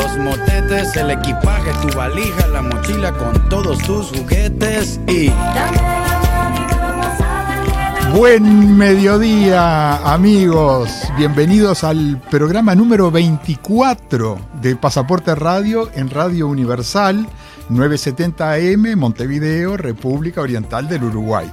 los motetes, el equipaje, tu valija, la mochila con todos tus juguetes y... Buen mediodía amigos, bienvenidos al programa número 24 de Pasaporte Radio en Radio Universal 970 AM Montevideo, República Oriental del Uruguay.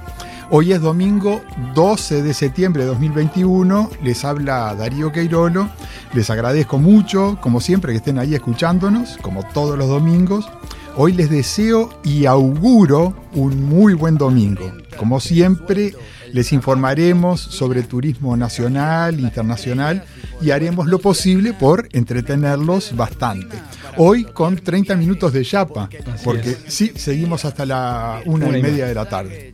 Hoy es domingo 12 de septiembre de 2021. Les habla Darío Queirolo. Les agradezco mucho, como siempre, que estén ahí escuchándonos, como todos los domingos. Hoy les deseo y auguro un muy buen domingo. Como siempre, les informaremos sobre turismo nacional, internacional y haremos lo posible por entretenerlos bastante. Hoy con 30 minutos de chapa, porque sí, seguimos hasta la una, y media de la tarde.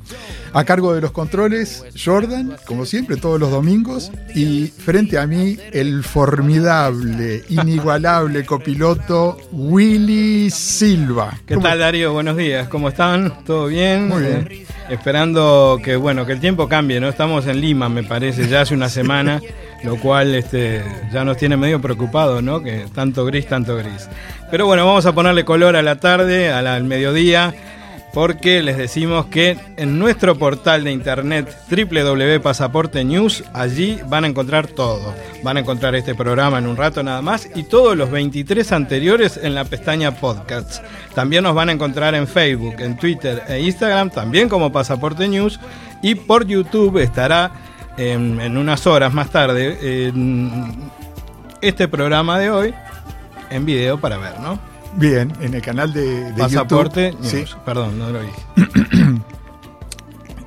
A cargo de los controles, Jordan, como siempre, todos los domingos. Y frente a mí, el formidable, inigualable copiloto Willy Silva. ¿Qué tal, Darío? Buenos días. ¿Cómo están? ¿Todo bien? Muy bien. Eh, esperando que, bueno, que el tiempo cambie, ¿no? Estamos en Lima, me parece, ya hace una semana, lo cual este, ya nos tiene medio preocupados, ¿no? Que tanto gris, tanto gris. Pero bueno, vamos a ponerle color a la tarde, al mediodía porque les decimos que en nuestro portal de internet www.pasaporte news, allí van a encontrar todo. Van a encontrar este programa en un rato nada más y todos los 23 anteriores en la pestaña podcasts. También nos van a encontrar en Facebook, en Twitter e Instagram, también como Pasaporte News. Y por YouTube estará en, unas horas más tarde este programa de hoy en video para ver, ¿no? Bien, en el canal de, de Pasaporte sí. Perdón, no lo dije.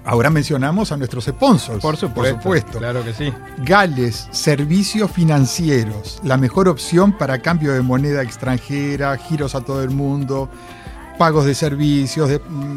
Ahora mencionamos a nuestros sponsors. Por supuesto, Claro que sí. Gales, servicios financieros, la mejor opción para cambio de moneda extranjera, giros a todo el mundo, pagos de servicios,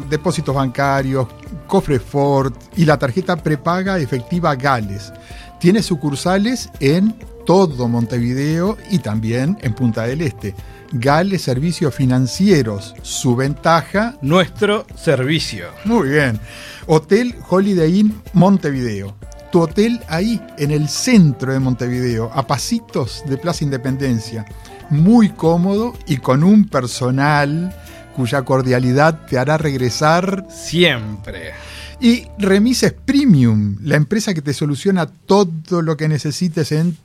depósitos bancarios, cofre Ford y la tarjeta prepaga efectiva Gales. Tiene sucursales en todo Montevideo y también en Punta del Este. Gales Servicios Financieros, su ventaja. Nuestro servicio. Muy bien. Hotel Holiday Inn Montevideo. Tu hotel ahí, en el centro de Montevideo, a pasitos de Plaza Independencia. Muy cómodo y con un personal cuya cordialidad te hará regresar siempre. Y Remises Premium, la empresa que te soluciona todo lo que necesites en,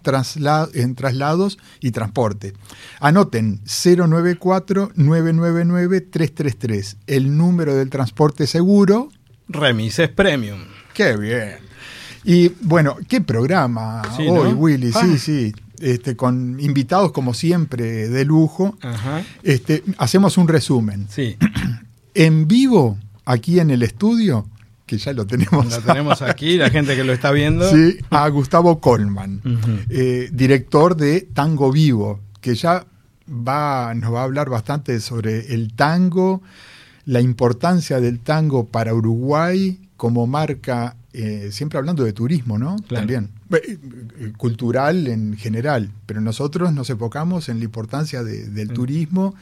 en traslados y transporte. Anoten 094-999-333, el número del transporte seguro. Remises Premium. Qué bien. Y bueno, qué programa hoy, Willy. Sí, ah. sí. Este, con invitados como siempre de lujo. Este, hacemos un resumen. Sí. en vivo, aquí en el estudio, que ya lo tenemos. Lo tenemos aquí, la gente que lo está viendo. Sí, a Gustavo Colman, eh, director de Tango Vivo, que ya va, nos va a hablar bastante sobre el tango, la importancia del tango para Uruguay como marca, eh, siempre hablando de turismo, ¿no? También. Eh, cultural en general, pero nosotros nos enfocamos en la importancia del mm. turismo.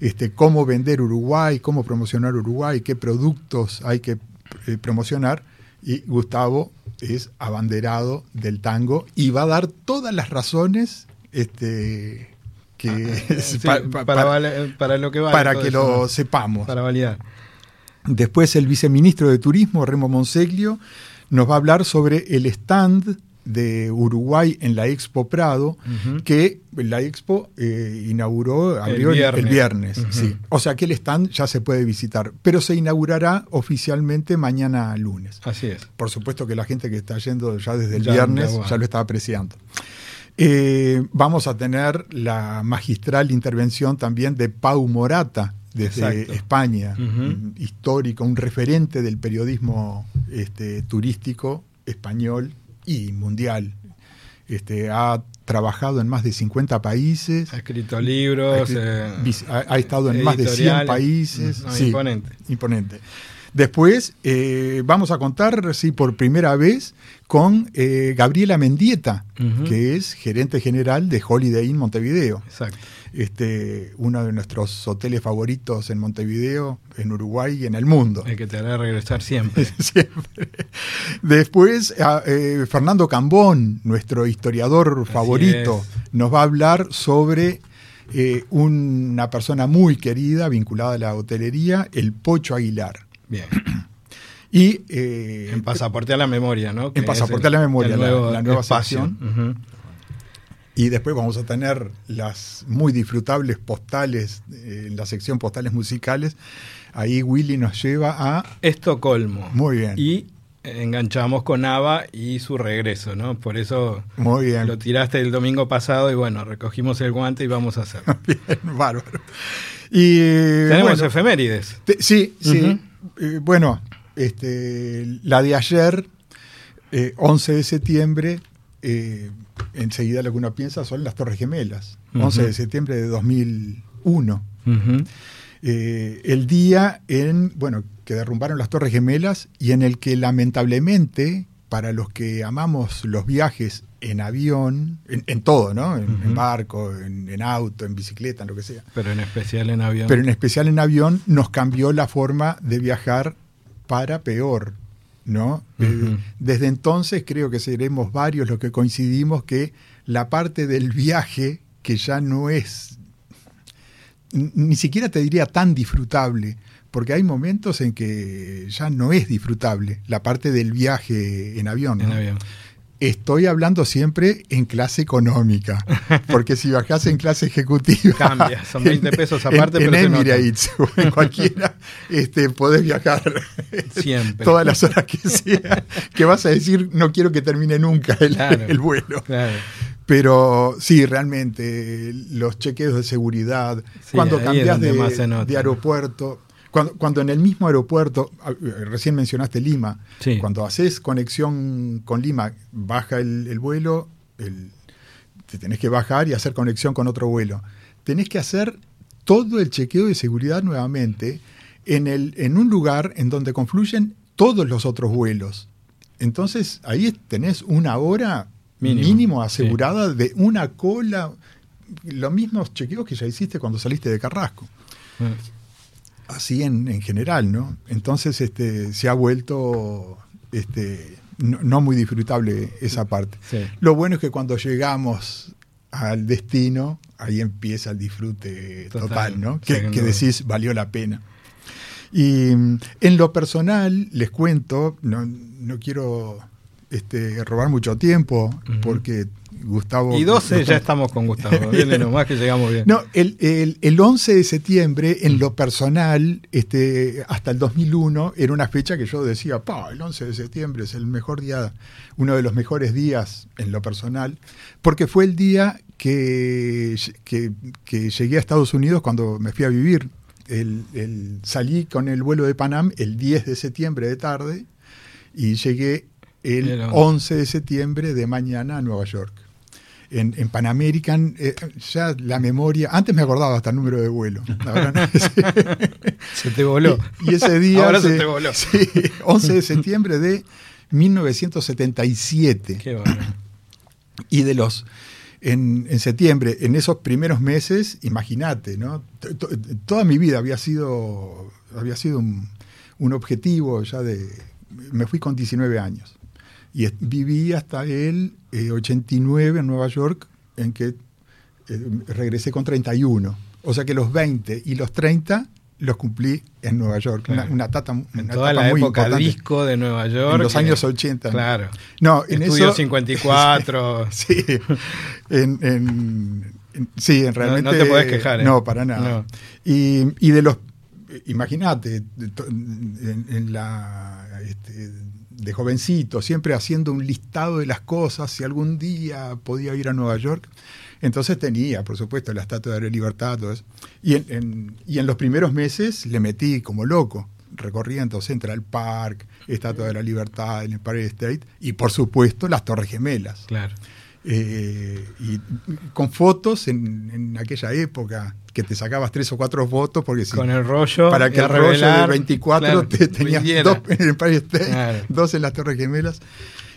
Este, cómo vender Uruguay, cómo promocionar Uruguay, qué productos hay que eh, promocionar y Gustavo es abanderado del tango y va a dar todas las razones este, que ah, para, lo que para que lo sepamos. Para validar. Después el viceministro de Turismo, Remo Monseglio, nos va a hablar sobre el stand de Uruguay en la Expo Prado, que la Expo eh, inauguró, abrió el viernes. sí. O sea que el stand ya se puede visitar, pero se inaugurará oficialmente mañana lunes. Así es. Por supuesto que la gente que está yendo ya desde el viernes ya, lo está apreciando. Eh, vamos a tener la magistral intervención también de Pau Morata, desde España, histórico, un referente del periodismo este, turístico español y mundial. Este, ha trabajado en más de 50 países. Ha escrito libros. Ha, eh, estado en más de 100 países. imponente. Imponente. Después eh, vamos a contar, sí, por primera vez con eh, Gabriela Mendieta, que es gerente general de Holiday Inn Montevideo. Exacto este, uno de nuestros hoteles favoritos en Montevideo, en Uruguay y en el mundo. El que te hará regresar siempre. siempre. Después, eh, Fernando Cambón, nuestro historiador favorito, nos va a hablar sobre eh, una persona muy querida vinculada a la hotelería, el Pocho Aguilar. Bien. Y, eh, en Pasaporte a la Memoria, ¿no? en Pasaporte a la Memoria, la, nueva sección. Y después vamos a tener las muy disfrutables postales, eh, en la sección postales musicales. Ahí Willy nos lleva a... Estocolmo. Muy bien. Y enganchamos con Ava y su regreso, ¿no? Por eso Muy bien. lo tiraste el domingo pasado y bueno, recogimos el guante y vamos a hacerlo. bien, bárbaro. Y, Tenemos efemérides. sí, sí. Eh, bueno, este, la de ayer, 11 eh, de septiembre, enseguida lo que uno piensa son las Torres Gemelas, 11 de septiembre de 2001. Eh, el día en, bueno, que derrumbaron las Torres Gemelas y en el que lamentablemente, para los que amamos los viajes en avión, en, todo, ¿no? En, barco, en, auto, en bicicleta, en lo que sea. Pero en especial en avión. Pero en especial en avión nos cambió la forma de viajar para peor. ¿no? Eh, desde entonces creo que seremos varios los que coincidimos que la parte del viaje, que ya no es, ni siquiera te diría tan disfrutable, porque hay momentos en que ya no es disfrutable la parte del viaje en avión. En avión. Estoy hablando siempre en clase económica, porque si bajas en clase ejecutiva... Cambia, son 20 pesos aparte, en, pero en Emirates o en cualquiera este, podés viajar siempre. todas las horas que sea, que vas a decir, no quiero que termine nunca el, el vuelo. Claro. Pero sí, realmente, los chequeos de seguridad, cuando cambias de, de aeropuerto, cuando, en el mismo aeropuerto, ah, recién mencionaste Lima, cuando haces conexión con Lima, baja el, vuelo, te tenés que bajar y hacer conexión con otro vuelo. Tenés que hacer todo el chequeo de seguridad nuevamente en, el, en un lugar en donde confluyen todos los otros vuelos. Entonces ahí tenés una hora mínimo, asegurada de una cola, los mismos chequeos que ya hiciste cuando saliste de Carrasco. Ah así en, general, ¿no? Entonces este, se ha vuelto este, no, muy disfrutable esa parte. Lo bueno es que cuando llegamos al destino, ahí empieza el disfrute total, ¿no? Que, decís valió la pena. Y mm, en lo personal, les cuento, no, no quiero este, robar mucho tiempo, porque Gustavo. Y 12 ya estamos con Gustavo, viene nomás que llegamos bien. No, el, el, 11 de septiembre, en lo personal, este, hasta el 2001, era una fecha que yo decía, pa, el 11 de septiembre es el mejor día, uno de los mejores días en lo personal, porque fue el día que, que, llegué a Estados Unidos cuando me fui a vivir. El, salí con el vuelo de Panam el 10 de septiembre de tarde y llegué el 11 de septiembre de mañana a Nueva York en, en Pan American, eh, ya la memoria, antes me acordaba hasta el número de vuelo. se te voló. Y, ese día, Ahora se, te voló. 11 de septiembre de 1977. Qué bueno. Y de los, en, en, septiembre, en esos primeros meses, imagínate, ¿no? Toda mi vida había sido, había sido un, un objetivo ya de... Me fui con 19 años y viví hasta el 89 eh, en Nueva York, en que eh, regresé con 31. O sea que los 20 y los 30 los cumplí en Nueva York. Claro. Una, una tata, En una toda etapa la muy época importante. disco de Nueva York. En los que- años 80. ¿no? Claro. No, en Estudio eso. 54. Sí, en, en- en- sí, en realmente. no te podés quejar, ¿eh? No, para nada. No. Y, y de los. Imagínate, de to- en, en la. este, de jovencito, siempre haciendo un listado de las cosas, si algún día podía ir a Nueva York. Entonces tenía, por supuesto, la Estatua de la Libertad, todo eso. Y en, y en los primeros meses le metí como loco. Recorría entonces Central Park, Estatua de la Libertad, el Empire State y, por supuesto, las Torres Gemelas. Claro. Eh, y con fotos en, en aquella época, que te sacabas tres o cuatro fotos, porque si, Con el rollo. para que el rollo de revelar, 24 claro, te tenías dos en el Empire State, Claro. dos en las Torres Gemelas.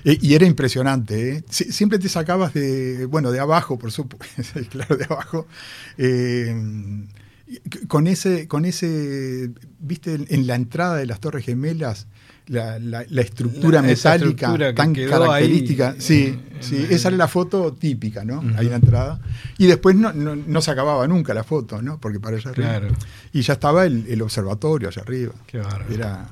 Eh, y era impresionante. ¿eh? Sie- Siempre te sacabas de, bueno, de abajo, por supuesto, claro, de abajo. con ese, con ese, viste, en la entrada de las Torres Gemelas, la, la- la estructura metálica estructura tan ahí, característica. sí, en- sí, en- esa era la foto típica, ¿no? Ahí en la entrada. Y después no, no, no se acababa nunca la foto, ¿no? Porque para allá arriba. Claro. Y ya estaba el, el observatorio allá arriba. Qué bárbaro. Era,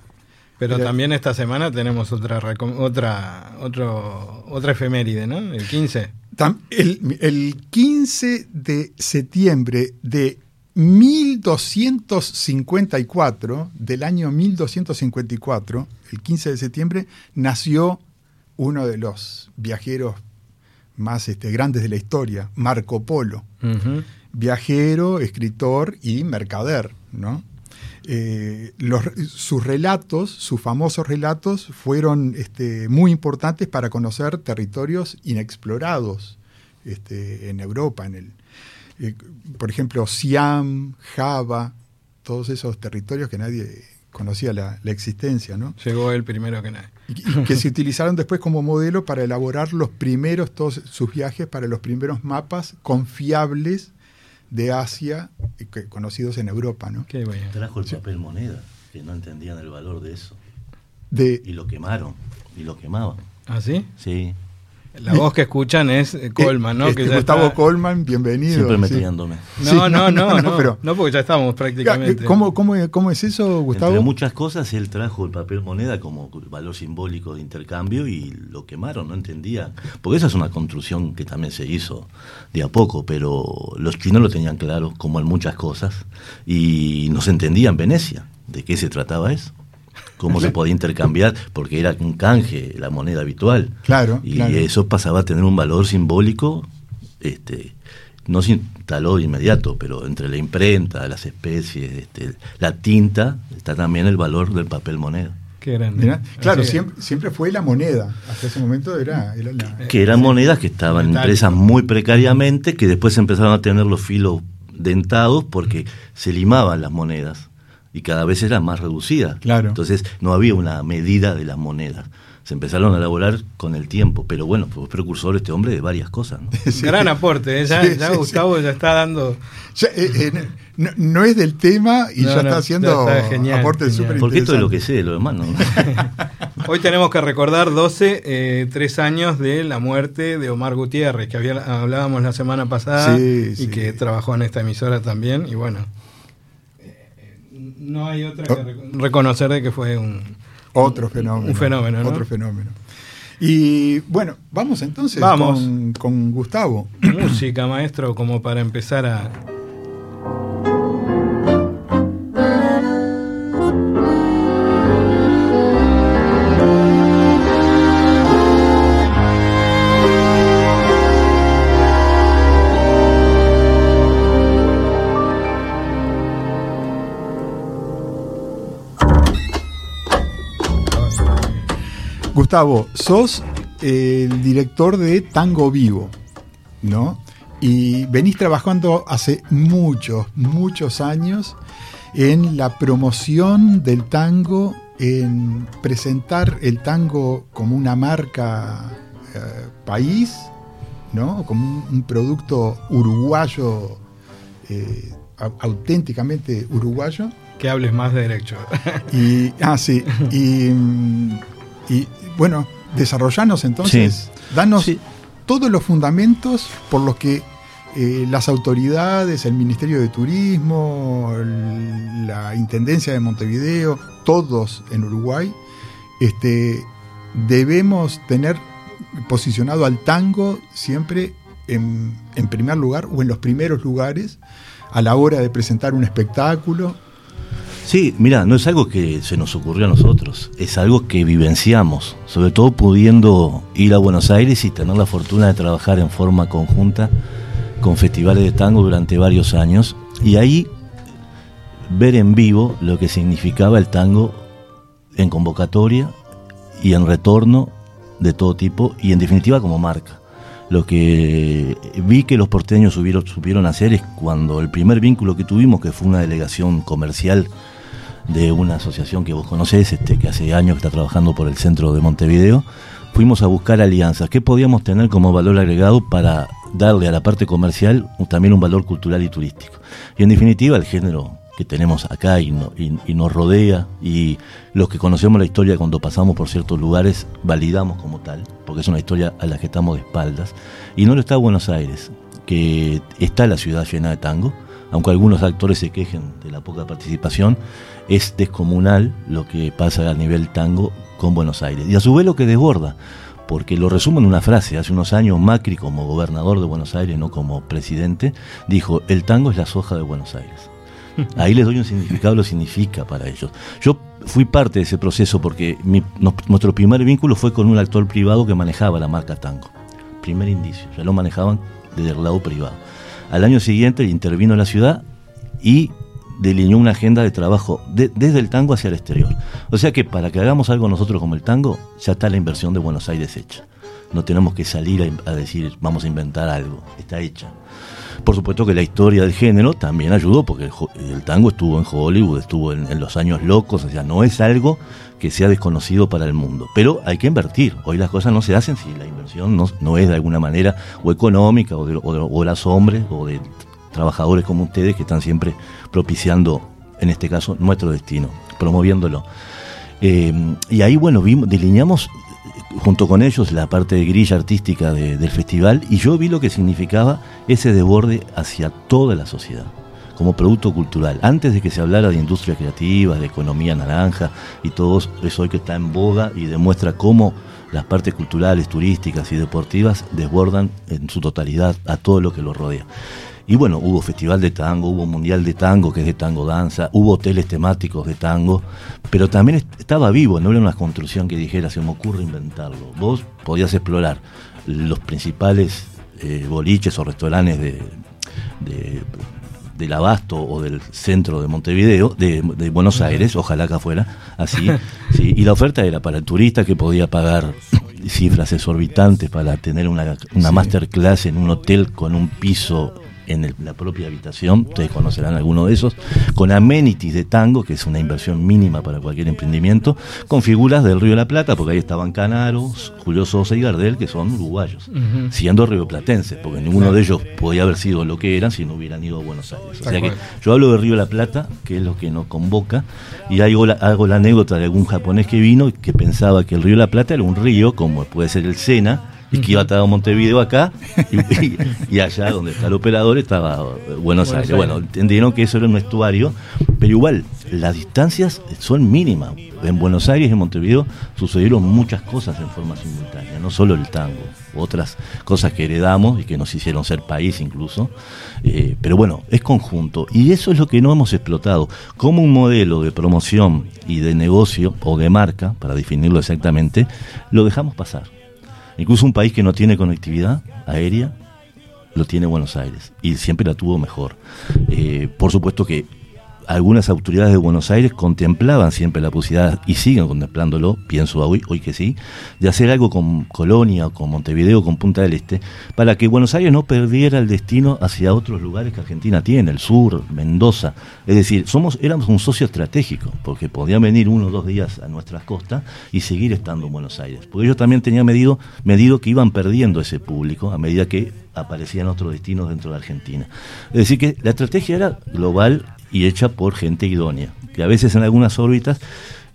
Pero también esta semana tenemos otra otra otro, otra efeméride, ¿no? El 15. Tam- El, el 15 de septiembre de 1254, del año 1254, el 15 de septiembre, nació uno de los viajeros más este, grandes de la historia, Marco Polo. Viajero, escritor y mercader, ¿no? Eh, los- sus relatos, sus famosos relatos, fueron este, muy importantes para conocer territorios inexplorados este, en Europa, en el, eh, por ejemplo, Siam, Java, todos esos territorios que nadie conocía la, la existencia, ¿no? Llegó el primero que nadie. y y que se utilizaron después como modelo para elaborar los primeros, todos sus viajes, para los primeros mapas confiables de Asia eh, que- conocidos en Europa, ¿no? Qué bueno. Trajo el papel moneda, que no entendían el valor de eso. De, Y lo quemaron, y lo quemaban. ¿Ah, sí? Sí, La voz que escuchan es eh, Coleman, ¿no? este, que ya Gustavo está- Colman, bienvenido. siempre sí. metiéndome. No, Sí, no, no, no, no, pero- porque ya estamos prácticamente. ¿Cómo, cómo, cómo es eso, Gustavo? Entre muchas cosas, él trajo el papel moneda como valor simbólico de intercambio y lo quemaron, no entendían. Porque esa es una construcción que también se hizo de a poco, pero los chinos lo tenían claro, como en muchas cosas, y no se entendía en Venecia de qué se trataba eso. Cómo se podía intercambiar, porque era un canje, la moneda habitual. Claro, Y claro. eso pasaba a tener un valor simbólico, este, no se instaló de inmediato, pero entre la imprenta, las especies, este, la tinta, está también el valor del papel moneda. Qué grande. Claro, siempre, siempre fue la moneda. Hasta ese momento era, era la... Que eran monedas que estaban Metálico. impresas muy precariamente, que después empezaron a tener los filos dentados porque se limaban las monedas y cada vez eran más reducidas. Claro. Entonces no había una medida de las monedas. Se empezaron a elaborar con el tiempo, pero bueno, fue precursor este hombre de varias cosas. ¿no? Sí. Gran aporte, ¿eh? ya, Sí, ya sí, Gustavo ya está dando. Ya, eh, eh, no, no es del tema y No, ya no, está haciendo genial, aportes genial. súper Porque esto es lo que sé, lo demás no. Hoy tenemos que recordar 12, eh, tres años de la muerte de Omar Gutiérrez, que había, hablábamos la semana pasada Sí, y sí. que trabajó en esta emisora también. Y bueno, no hay otra que Oh. rec- reconocer de que fue un. Otro fenómeno. Un fenómeno, ¿no? Otro fenómeno. Y bueno, vamos entonces Vamos. Con, con Gustavo. música, maestro, como para empezar a. Gustavo, sos el director de Tango Vivo, ¿no? Y venís trabajando hace muchos, muchos años en la promoción del tango, en presentar el tango como una marca eh, país, ¿no? Como un, un producto uruguayo, eh, au- auténticamente uruguayo. Que hables más de derecho. Y, ah, sí. Y, mm, y, bueno, desarrollanos entonces. Danos Sí. todos los fundamentos por los que eh, las autoridades, el Ministerio de Turismo, la Intendencia de Montevideo, todos en Uruguay, este, debemos tener posicionado al tango siempre en, en primer lugar o en los primeros lugares a la hora de presentar un espectáculo Sí, mira, no es algo que se nos ocurrió a nosotros, es algo que vivenciamos, sobre todo pudiendo ir a Buenos Aires y tener la fortuna de trabajar en forma conjunta con festivales de tango durante varios años y ahí ver en vivo lo que significaba el tango en convocatoria y en retorno de todo tipo y en definitiva como marca. Lo que vi que los porteños supieron hacer es cuando el primer vínculo que tuvimos, que fue una delegación comercial de una asociación que vos conocés, este, que hace años está trabajando por el centro de Montevideo, fuimos a buscar alianzas. ¿Qué podíamos tener como valor agregado para darle a la parte comercial también un valor cultural y turístico? Y en definitiva, el género que tenemos acá y, y, nos rodea y los que conocemos la historia cuando pasamos por ciertos lugares validamos como tal, porque es una historia a la que estamos de espaldas. Y no lo está Buenos Aires, que está la ciudad llena de tango, aunque algunos actores se quejen de la poca participación, es descomunal lo que pasa a nivel tango con Buenos Aires. Y a su vez lo que desborda, porque lo resumo en una frase, hace unos años Macri como gobernador de Buenos Aires, no como presidente, dijo, el tango es la soja de Buenos Aires. Ahí les doy un significado, lo significa para ellos. Yo fui parte de ese proceso porque nuestro primer vínculo fue con un actor privado que manejaba la marca tango. Primer indicio, ya lo manejaban desde el lado privado. Al año siguiente intervino en la ciudad y delineó una agenda de trabajo desde el tango hacia el exterior. O sea que para que hagamos algo nosotros como el tango, ya está la inversión de Buenos Aires hecha. No tenemos que salir a, decir vamos a inventar algo, está hecha. Por supuesto que la historia del género también ayudó, porque el, tango estuvo en Hollywood, estuvo en, los años locos, o sea, no es algo que sea desconocido para el mundo. Pero hay que invertir. Hoy las cosas no se hacen si la inversión no, es de alguna manera o económica o de, o de, o las hombres o de trabajadores como ustedes que están siempre propiciando, en este caso, nuestro destino, promoviéndolo. Eh, y ahí, bueno, vimos, delineamos junto con ellos la parte de grilla artística del festival y yo vi lo que significaba ese desborde hacia toda la sociedad como producto cultural. Antes de que se hablara de industria creativa, de economía naranja y todo eso hoy que está en boga y demuestra cómo las partes culturales, turísticas y deportivas desbordan en su totalidad a todo lo que lo rodea. Y bueno, hubo festival de tango, hubo mundial de tango, que es de tango danza, hubo hoteles temáticos de tango, pero también estaba vivo, no era una construcción que dijera, se me ocurre inventarlo. Vos podías explorar los principales eh, boliches o restaurantes de, del Abasto o del centro de Montevideo, de, Buenos Aires, ojalá que fuera así. sí, y la oferta era para el turista que podía pagar cifras exorbitantes para tener una, una masterclass en un hotel con un piso en la propia habitación, ustedes conocerán alguno de esos, con amenities de tango, que es una inversión mínima para cualquier emprendimiento, con figuras del Río de la Plata, porque ahí estaban Canaros, Julio Sosa y Gardel, que son uruguayos, siendo rioplatenses, porque ninguno de ellos podía haber sido lo que eran si no hubieran ido a Buenos Aires. O sea que yo hablo de Río de la Plata, que es lo que nos convoca, y hago la, hago la anécdota de algún japonés que vino que pensaba que el Río de la Plata era un río, como puede ser el Sena, y que iba a Montevideo acá y, allá donde está el operador estaba Buenos, Aires. Bueno, entendieron que eso era un estuario, pero igual las distancias son mínimas. En Buenos Aires y en Montevideo sucedieron muchas cosas en forma simultánea, no solo el tango, otras cosas que heredamos y que nos hicieron ser país incluso. Eh, pero bueno, es conjunto y eso es lo que no hemos explotado. Como un modelo de promoción y de negocio o de marca, para definirlo exactamente, lo dejamos pasar Incluso un país que no tiene conectividad aérea, lo tiene Buenos Aires y siempre la tuvo mejor. Eh, por supuesto que algunas autoridades de Buenos Aires contemplaban siempre la posibilidad, y siguen contemplándolo, pienso hoy, hoy que sí, de hacer algo con Colonia, con Montevideo, con Punta del Este, para que Buenos Aires no perdiera el destino hacia otros lugares que Argentina tiene, el sur, Mendoza. Es decir, somos, éramos un socio estratégico, porque podían venir uno o dos días a nuestras costas y seguir estando en Buenos Aires. Porque ellos también tenían medido, medido que iban perdiendo ese público a medida que aparecían otros destinos dentro de Argentina. Es decir, que la estrategia era global y hecha por gente idónea, que a veces en algunas órbitas,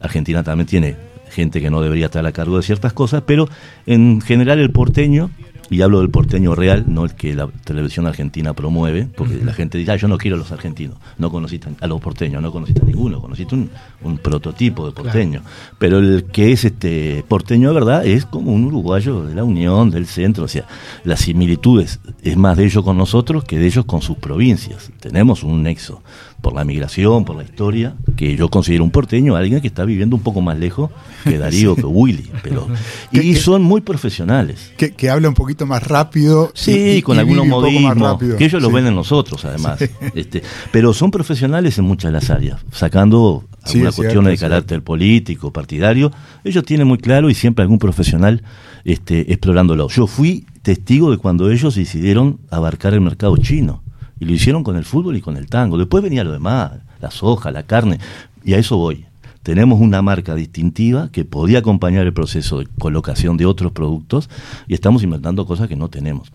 Argentina también tiene gente que no debería estar a cargo de ciertas cosas, pero en general el porteño y hablo del porteño real, no el que la televisión argentina promueve, porque la gente dice, ah, yo no quiero a los argentinos, no conociste a los porteños, no conociste a ninguno, conociste un, un prototipo de porteño. Pero el que es este porteño de verdad es como un uruguayo de la Unión, del centro, o sea, las similitudes es más de ellos con nosotros que de ellos con sus provincias. Tenemos un nexo por la migración, por la historia, que yo considero un porteño, alguien que está viviendo un poco más lejos que Darío, que Willy. Pero, y son muy profesionales. Que, habla un poquito más rápido. Sí, con algunos modismos, que ellos lo ven en nosotros además. Este, pero son profesionales en muchas de las áreas, sacando algunas cuestiones de carácter político, partidario. Ellos tienen muy claro y siempre algún profesional este, explorándolo. Yo fui testigo de cuando ellos decidieron abarcar el mercado chino y lo hicieron con el fútbol y con el tango. Después venía lo demás, la soja, la carne, y a eso voy. Tenemos una marca distintiva que podía acompañar el proceso de colocación de otros productos y estamos inventando cosas que no tenemos.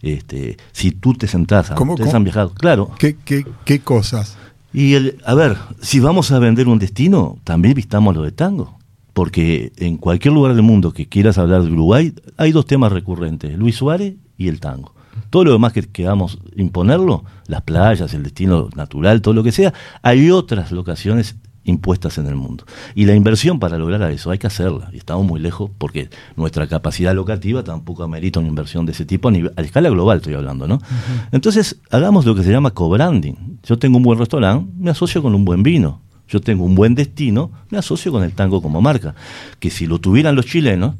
Este, si tú te sentás, ¿Cómo, ustedes han viajado, claro. ¿Qué, qué, qué cosas? Y el, a ver, si vamos a vender un destino, también vistamos lo de tango. Porque en cualquier lugar del mundo que quieras hablar de Uruguay, hay dos temas recurrentes, Luis Suárez y el tango. Todo lo demás que queramos imponerlo, las playas, el destino natural, todo lo que sea, hay otras locaciones impuestas en el mundo. Y la inversión para lograr eso hay que hacerla. Y estamos muy lejos porque nuestra capacidad locativa tampoco amerita una inversión de ese tipo a, nivel, a escala global, estoy hablando, ¿no? Entonces, hagamos lo que se llama co-branding. Yo tengo un buen restaurante, me asocio con un buen vino. Yo tengo un buen destino, me asocio con el tango como marca. Que si lo tuvieran los chilenos,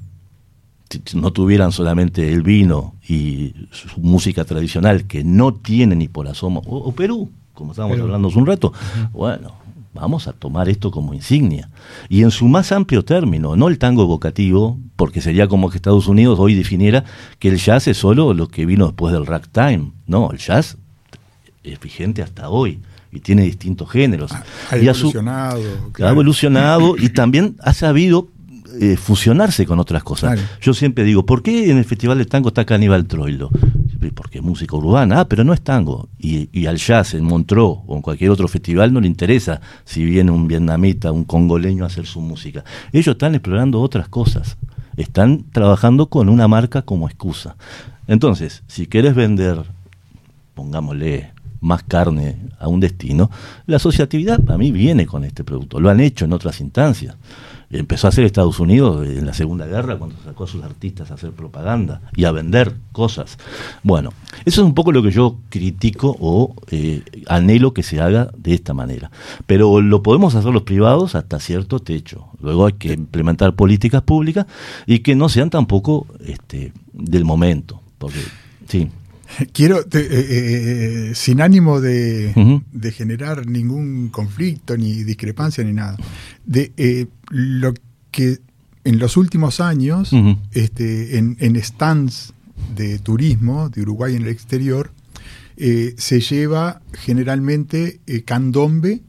no tuvieran solamente el vino y su música tradicional, que no tiene ni por asomo, o, Perú, como estábamos hablando hace un rato, bueno, vamos a tomar esto como insignia. Y en su más amplio término, no el tango evocativo, porque sería como que Estados Unidos hoy definiera que el jazz es solo lo que vino después del ragtime. No, el jazz es vigente hasta hoy y tiene distintos géneros. Ha, evolucionado. Ha evolucionado y también ha sabido eh, fusionarse con otras cosas. Yo siempre digo, ¿por qué en el Festival de Tango está Caníbal Troilo? Porque es música urbana, ah, pero no es tango. Y, al jazz en Montreux o en cualquier otro festival no le interesa si viene un vietnamita, un congoleño a hacer su música. Ellos están explorando otras cosas. Están trabajando con una marca como excusa. Entonces, si quieres vender, pongámosle, más carne a un destino, la asociatividad para mí viene con este producto. Lo han hecho en otras instancias empezó a hacer Estados Unidos en la Segunda Guerra cuando sacó a sus artistas a hacer propaganda y a vender cosas. Bueno, eso es un poco lo que yo critico o eh, anhelo que se haga de esta manera. Pero lo podemos hacer los privados hasta cierto techo. Luego hay que implementar políticas públicas y que no sean tampoco este, del momento. Porque, sí. Quiero, eh, eh, sin ánimo de, generar ningún conflicto, ni discrepancia, ni nada, de eh, lo que en los últimos años, este, en, stands de turismo de Uruguay en el exterior, se lleva generalmente candombe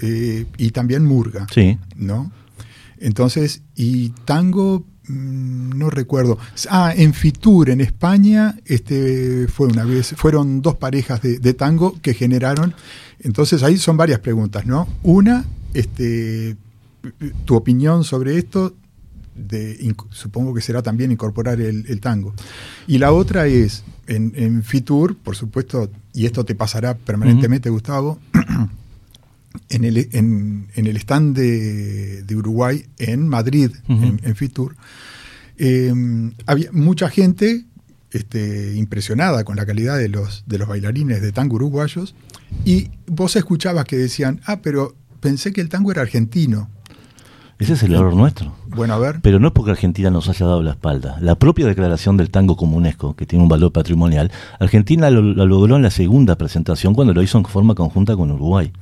y también murga. Sí. ¿no? Entonces, y tango no recuerdo. Ah, en Fitur, en España, este fue una vez, fueron dos parejas de, tango que generaron. Entonces ahí son varias preguntas, ¿no? Una, este, tu opinión sobre esto, de, supongo que será también incorporar el, tango. Y la otra es, en, Fitur, por supuesto, y esto te pasará permanentemente, Gustavo, en el, en, el stand de, Uruguay en Madrid, en, Fitur, em, había mucha gente este, impresionada con la calidad de los, de los bailarines de tango uruguayos y vos escuchabas que decían, ah, pero pensé que el tango era argentino. Ese es el error nuestro. Bueno, a ver. Pero no es porque Argentina nos haya dado la espalda. La propia declaración del tango como UNESCO, que tiene un valor patrimonial, Argentina lo, logró en la segunda presentación cuando lo hizo en forma conjunta con Uruguay.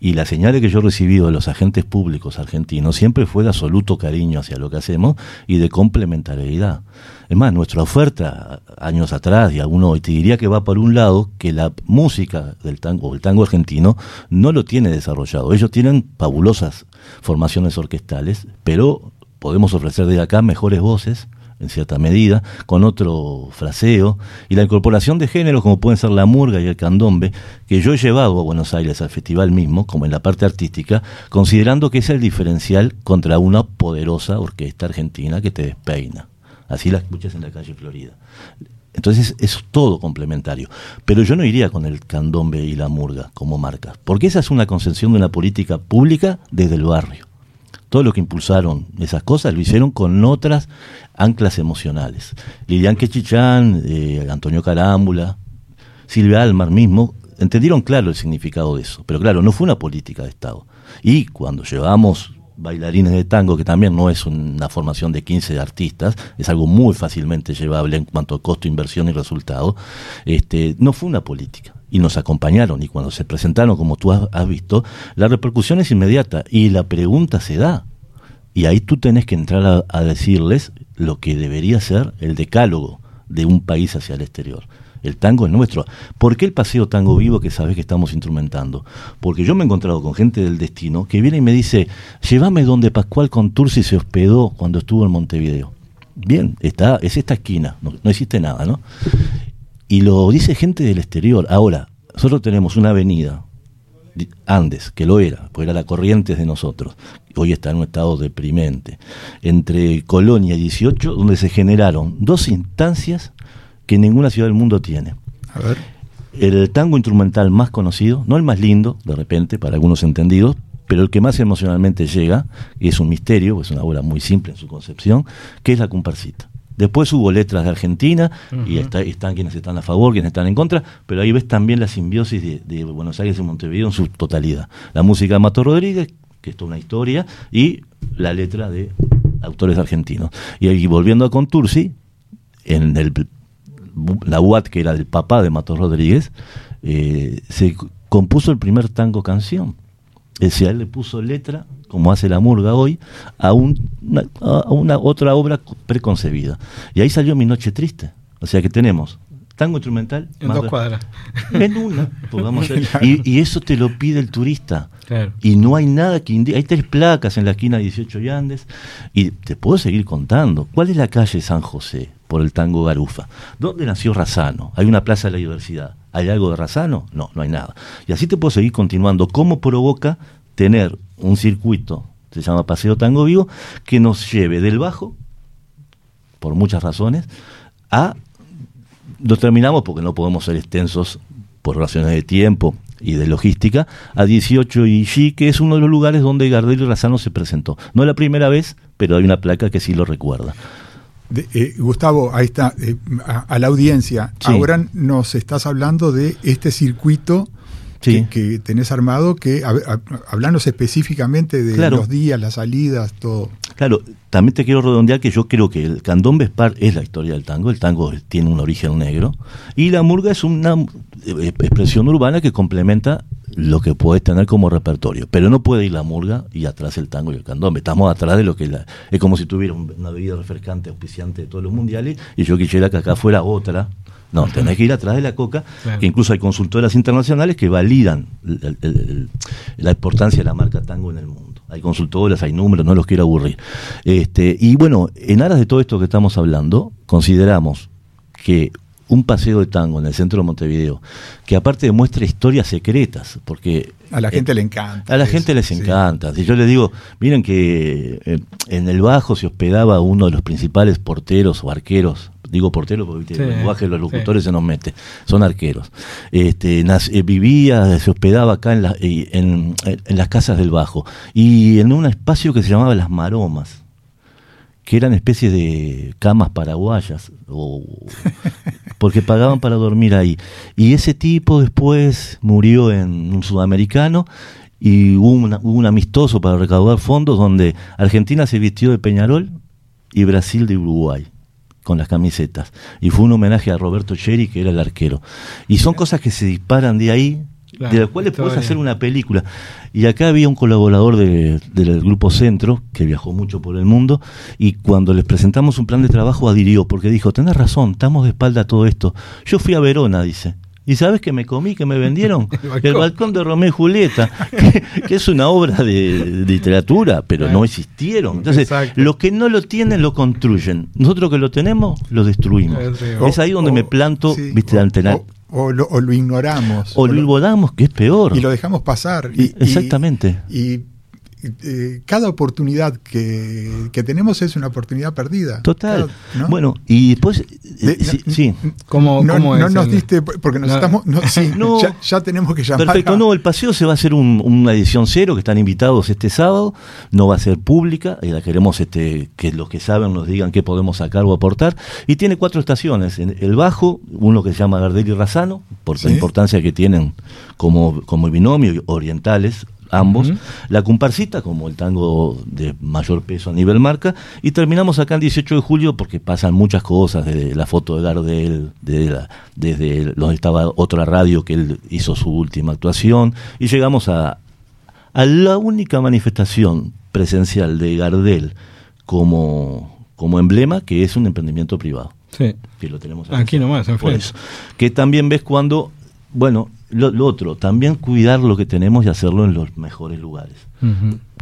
Y la señal que yo he recibido de los agentes públicos argentinos siempre fue de absoluto cariño hacia lo que hacemos y de complementariedad. Es más, nuestra oferta años atrás, y alguno hoy te diría que va por un lado, que la música del tango, el tango argentino, no lo tiene desarrollado. Ellos tienen fabulosas formaciones orquestales, pero podemos ofrecer desde acá mejores voces, en cierta medida, con otro fraseo, y la incorporación de géneros como pueden ser la murga y el candombe, que yo he llevado a Buenos Aires al festival mismo, como en la parte artística, considerando que es el diferencial contra una poderosa orquesta argentina que te despeina. Así la escuchas en la calle Florida. Entonces es todo complementario. Pero yo no iría con el candombe y la murga como marcas, porque esa es una concepción de una política pública desde el barrio. Todo lo que impulsaron esas cosas lo hicieron con otras anclas emocionales. Lilian Quechichán, eh, Antonio Carámbula, Silvia Almar mismo, entendieron claro el significado de eso. Pero claro, no fue una política de Estado. Y cuando llevamos bailarines de tango, que también no es una formación de 15 artistas, es algo muy fácilmente llevable en cuanto a costo, inversión y resultado, este, no fue una política. Y nos acompañaron, y cuando se presentaron, como tú has, visto, la repercusión es inmediata y la pregunta se da. Y ahí tú tenés que entrar a, a decirles lo que debería ser el decálogo de un país hacia el exterior. El tango es nuestro. ¿Por qué el paseo tango vivo que sabes que estamos instrumentando? Porque yo me he encontrado con gente del destino que viene y me dice, llévame donde Pascual Contursi se hospedó cuando estuvo en Montevideo. Bien, está, es esta esquina, no, existe nada, ¿no? Y lo dice gente del exterior. Ahora, nosotros tenemos una avenida, Andes, que lo era, pues era la corriente de nosotros, hoy está en un estado deprimente, entre Colonia y 18, donde se generaron dos instancias que ninguna ciudad del mundo tiene. A ver. El tango instrumental más conocido, no el más lindo, de repente, para algunos entendidos, pero el que más emocionalmente llega, y es un misterio, es una obra muy simple en su concepción, que es la comparsita. Después hubo letras de Argentina, y está, están quienes están a favor, quienes están en contra, pero ahí ves también la simbiosis de, de Buenos Aires y Montevideo en su totalidad. La música de Mato Rodríguez, que es toda una historia, y la letra de autores argentinos. Y ahí volviendo a Contursi, en el la UAT, que era del papá de Matos Rodríguez, eh, se compuso el primer tango canción. Es decir, él le puso letra, como hace la murga hoy, a, un, una, a una otra obra preconcebida. Y ahí salió Mi Noche Triste. O sea que tenemos tango instrumental. En dos cuadras. En una, hacer. y, y, eso te lo pide el turista. Claro. Y no hay nada que indique. Hay tres placas en la esquina 18 y Andes. Y te puedo seguir contando. ¿Cuál es la calle San José por el tango Garufa? ¿Dónde nació Razano? Hay una plaza de la diversidad. ¿Hay algo de Razano? No, no hay nada. Y así te puedo seguir continuando. ¿Cómo provoca tener un circuito, se llama Paseo Tango Vivo, que nos lleve del bajo, por muchas razones, a lo terminamos porque no podemos ser extensos por razones de tiempo y de logística, a 18 y que es uno de los lugares donde Gardel y Razano se presentó. No la primera vez, pero hay una placa que sí lo recuerda. De, eh, Gustavo, ahí está, eh, a, a, la audiencia. Sí. Ahora nos estás hablando de este circuito Sí. que, que, tenés armado, que hablando específicamente de Claro. los días, las salidas, todo. Claro, también te quiero redondear que yo creo que el candombe Spar es la historia del tango, el tango tiene un origen negro, y la murga es una eh, expresión urbana que complementa lo que puedes tener como repertorio, pero no puede ir la murga y atrás el tango y el candombe, estamos atrás de lo que es la, es como si tuviera un- una bebida refrescante auspiciante de todos los mundiales y yo quisiera que acá fuera otra. No, tenés que ir atrás de la coca, Claro. que incluso hay consultoras internacionales que validan el- el- el- la importancia de la marca tango en el mundo. Hay consultoras, hay números, no los quiero aburrir. Este, y bueno, en aras de todo esto que estamos hablando, consideramos que un paseo de tango en el centro de Montevideo, que aparte demuestra historias secretas, porque A la eh, gente le encanta. a la eso, gente les sí. encanta. Si yo les digo, miren que eh, en el Bajo se hospedaba uno de los principales porteros o arqueros. Digo porteros porque el lenguaje de los sí. locutores se nos mete. Son arqueros. Este, nas- eh, vivía, se hospedaba acá en, la- eh, en- en las casas del Bajo. Y en un espacio que se llamaba Las Maromas que eran especies de camas paraguayas, o, porque pagaban para dormir ahí. Y ese tipo después murió en un sudamericano y hubo, una- hubo un amistoso para recaudar fondos donde Argentina se vistió de Peñarol y Brasil de Uruguay con las camisetas. Y fue un homenaje a Roberto Cheri, que era el arquero. Y son cosas que se disparan de ahí, Claro, de las cuales puedes hacer una película. Y acá había un colaborador de- del grupo Centro, que viajó mucho por el mundo, y cuando les presentamos un plan de trabajo adhirió, porque dijo, tenés razón, estamos de espalda a todo esto. Yo fui a Verona, dice. ¿Y sabes qué me comí, que me vendieron? El balcón. El balcón de Romeo y Julieta, que, que es una obra de, de literatura, pero no existieron. Entonces, Exacto. los que no lo tienen lo construyen. Nosotros que lo tenemos, lo destruimos. Es ahí donde me planto, sí, viste, o- ante la- o, lo, o lo ignoramos. O lo lo- volamos, que es peor. y lo dejamos pasar. Y, Exactamente. Y, y eh, cada oportunidad que, que, tenemos es una oportunidad perdida. Total. ¿no? Bueno, y después, eh, sí, sí. ¿Cómo, no, cómo no nos diste, porque nos estamos, sí, ya, ya, tenemos que llamar. Perfecto, no, el paseo se va a hacer un, una edición cero, que están invitados este sábado, no va a ser pública, y la queremos este, que los que saben nos digan qué podemos sacar o aportar, y tiene cuatro estaciones, el bajo, uno que se llama Gardel y Razano, por la importancia que tienen como, como binomio orientales, ambos, la comparsita como el tango de mayor peso a nivel marca, y terminamos acá el 18 de julio porque pasan muchas cosas, desde la foto de Gardel, desde, desde donde estaba otra radio que él hizo su última actuación, y llegamos a, a la única manifestación presencial de Gardel como, como emblema, que es un emprendimiento privado. Sí. Que lo tenemos aquí nomás, enfrente. Que también ves cuando, bueno, lo, otro, también cuidar lo que tenemos y hacerlo en los mejores lugares.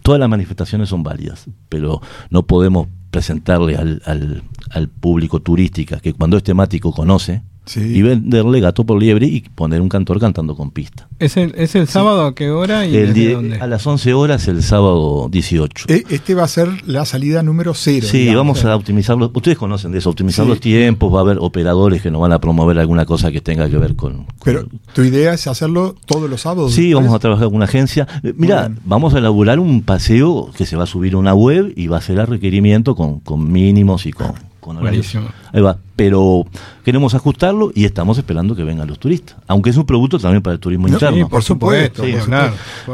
Todas las manifestaciones son válidas, pero no podemos presentarle al, al, al público turística que cuando es temático conoce, y venderle gato por liebre y poner un cantor cantando con pista. ¿Es el, es el sábado a qué hora? Y el A las 11 horas el sábado 18. E, este va a ser la salida número cero. Sí, vamos a optimizarlo. Ustedes conocen de eso, optimizar los tiempos, va a haber operadores que nos van a promover alguna cosa que tenga que ver con... Pero tu idea es hacerlo todos los sábados. Sí, vamos a trabajar con una agencia. Eh, mira, vamos a elaborar un paseo que se va a subir a una web y va a ser a requerimiento con, con mínimos y con Ahí va. Pero queremos ajustarlo y estamos esperando que vengan los turistas. Aunque es un producto también para el turismo interno. por supuesto.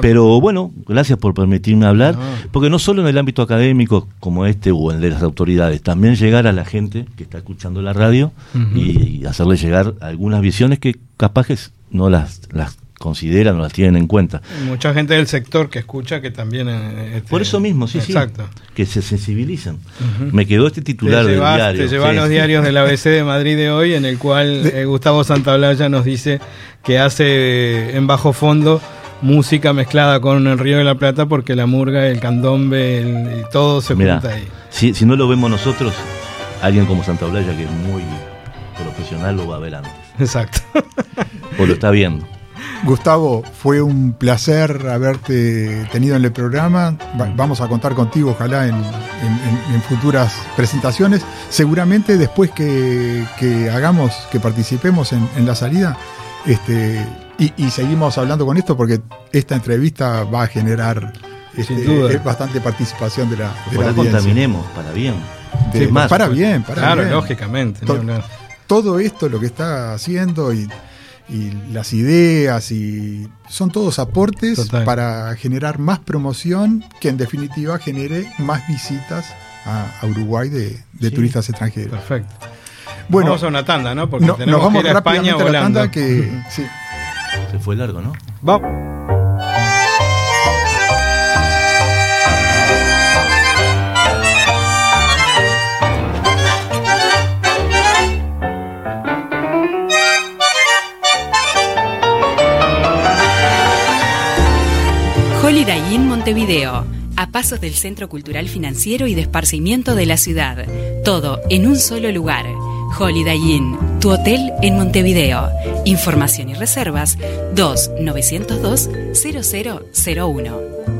Pero bueno, gracias por permitirme hablar. Porque no solo en el ámbito académico como este o en el de las autoridades, también llegar a la gente que está escuchando la radio y, hacerle llegar algunas visiones que capaz que no las, las consideran o las tienen en cuenta. Mucha gente del sector que escucha que también... Eh, este, Por eso mismo, sí, exacto. Que se sensibilicen. Me quedó este titular del diario. Te llevan los diarios del ABC de Madrid de hoy, en el cual eh, Gustavo Santaolalla nos dice que hace eh, en bajo fondo música mezclada con el Río de la Plata porque la murga, el candombe, y todo se junta ahí. Si, si no lo vemos nosotros, alguien como Santaolalla, que es muy profesional, lo va a ver antes. Exacto. o lo está viendo. Gustavo, fue un placer haberte tenido en el programa. vamos a contar contigo, ojalá, en, futuras presentaciones. Seguramente después que, hagamos, que participemos en, la salida, este, y, seguimos hablando con esto porque esta entrevista va a generar este, bastante participación de la, de la contaminemos para bien. para bien, para claro, bien. lógicamente. todo esto lo que está haciendo y y las ideas y son todos aportes para generar más promoción que en definitiva genere más visitas a, Uruguay de, turistas extranjeros. Perfecto. Bueno, vamos a una tanda, ¿no? Porque tenemos nos vamos que ir a España volando. la tanda que sí. Se fue largo, ¿no? Vamos. Holiday Inn Montevideo, a pasos del Centro Cultural Financiero y de Esparcimiento de la ciudad. Todo en un solo lugar. Holiday Inn, tu hotel en Montevideo. Información y reservas 2 902 0001.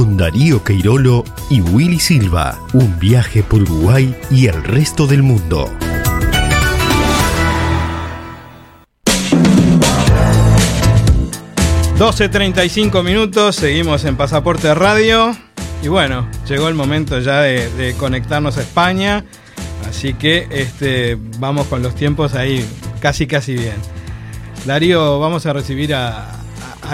con Darío Queirolo y Willy Silva. Un viaje por Uruguay y el resto del mundo. 12.35 minutos, seguimos en Pasaporte Radio. Y bueno, llegó el momento ya de, conectarnos a España. Así que este, vamos con los tiempos ahí casi casi bien. Darío, vamos a recibir a,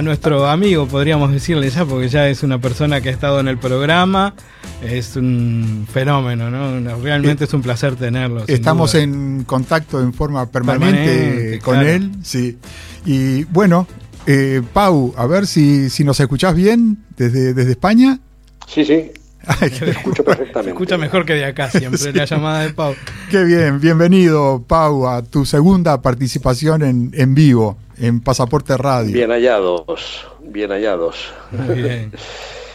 nuestro amigo, podríamos decirle ya, porque ya es una persona que ha estado en el programa. Es un fenómeno, ¿no? Realmente es un placer tenerlo. Estamos en contacto en forma permanente, con él, sí. Y bueno, eh, Pau, a ver si, si nos escuchás bien desde, desde España. Sí, sí. Escucho perfectamente. escucha mejor que de acá siempre la llamada de Pau. Qué bien, bienvenido Pau a tu segunda participación en, en vivo en Pasaporte Radio. Bien hallados, bien hallados. Muy bien.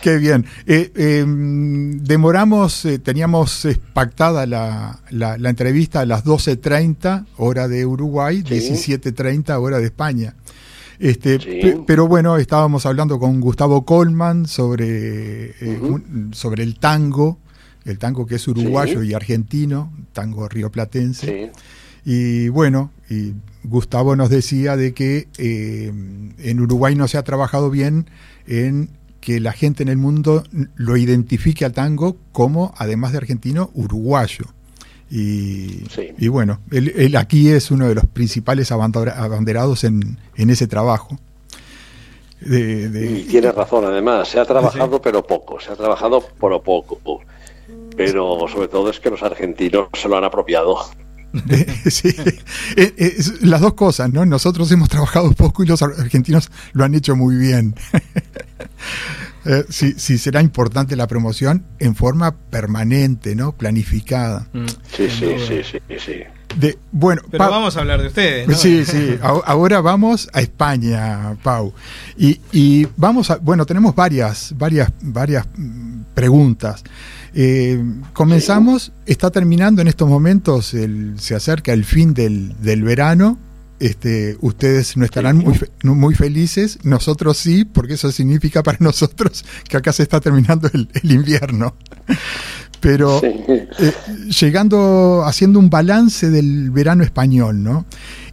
Qué bien. Eh, em, demoramos, eh, teníamos pactada la, la, entrevista a las 12.30 hora de Uruguay, 17.30 hora de España. Este, pero bueno, estábamos hablando con Gustavo Colman sobre, eh, sobre el tango, el tango que es uruguayo y argentino, tango rioplatense. Y bueno, y Gustavo nos decía de que eh, en Uruguay no se ha trabajado bien en que la gente en el mundo lo identifique al tango como, además de argentino, uruguayo. Y, bueno, él, aquí es uno de los principales abanderados en, ese trabajo. Y tiene razón, además, se ha trabajado pero poco, se ha trabajado por poco, pero sobre todo es que los argentinos se lo han apropiado. sí, las dos cosas, ¿no? Nosotros hemos trabajado poco y los argentinos lo han hecho muy bien. Eh, sí, será importante la promoción en forma permanente, ¿no? Planificada. Mm. Sí, sí, sí, sí, sí. De, bueno, Pero vamos a hablar de ustedes. ¿no? Sí, sí. Ahora vamos a España, Pau. Y, vamos a, bueno, tenemos varias, varias, varias mm, preguntas. Eh, comenzamos, está terminando en estos momentos, el, se acerca el fin del, del verano este, ustedes no estarán muy, muy felices, nosotros sí, porque eso significa para nosotros que acá se está terminando el, invierno. Pero eh, llegando, haciendo un balance del verano español, ¿no?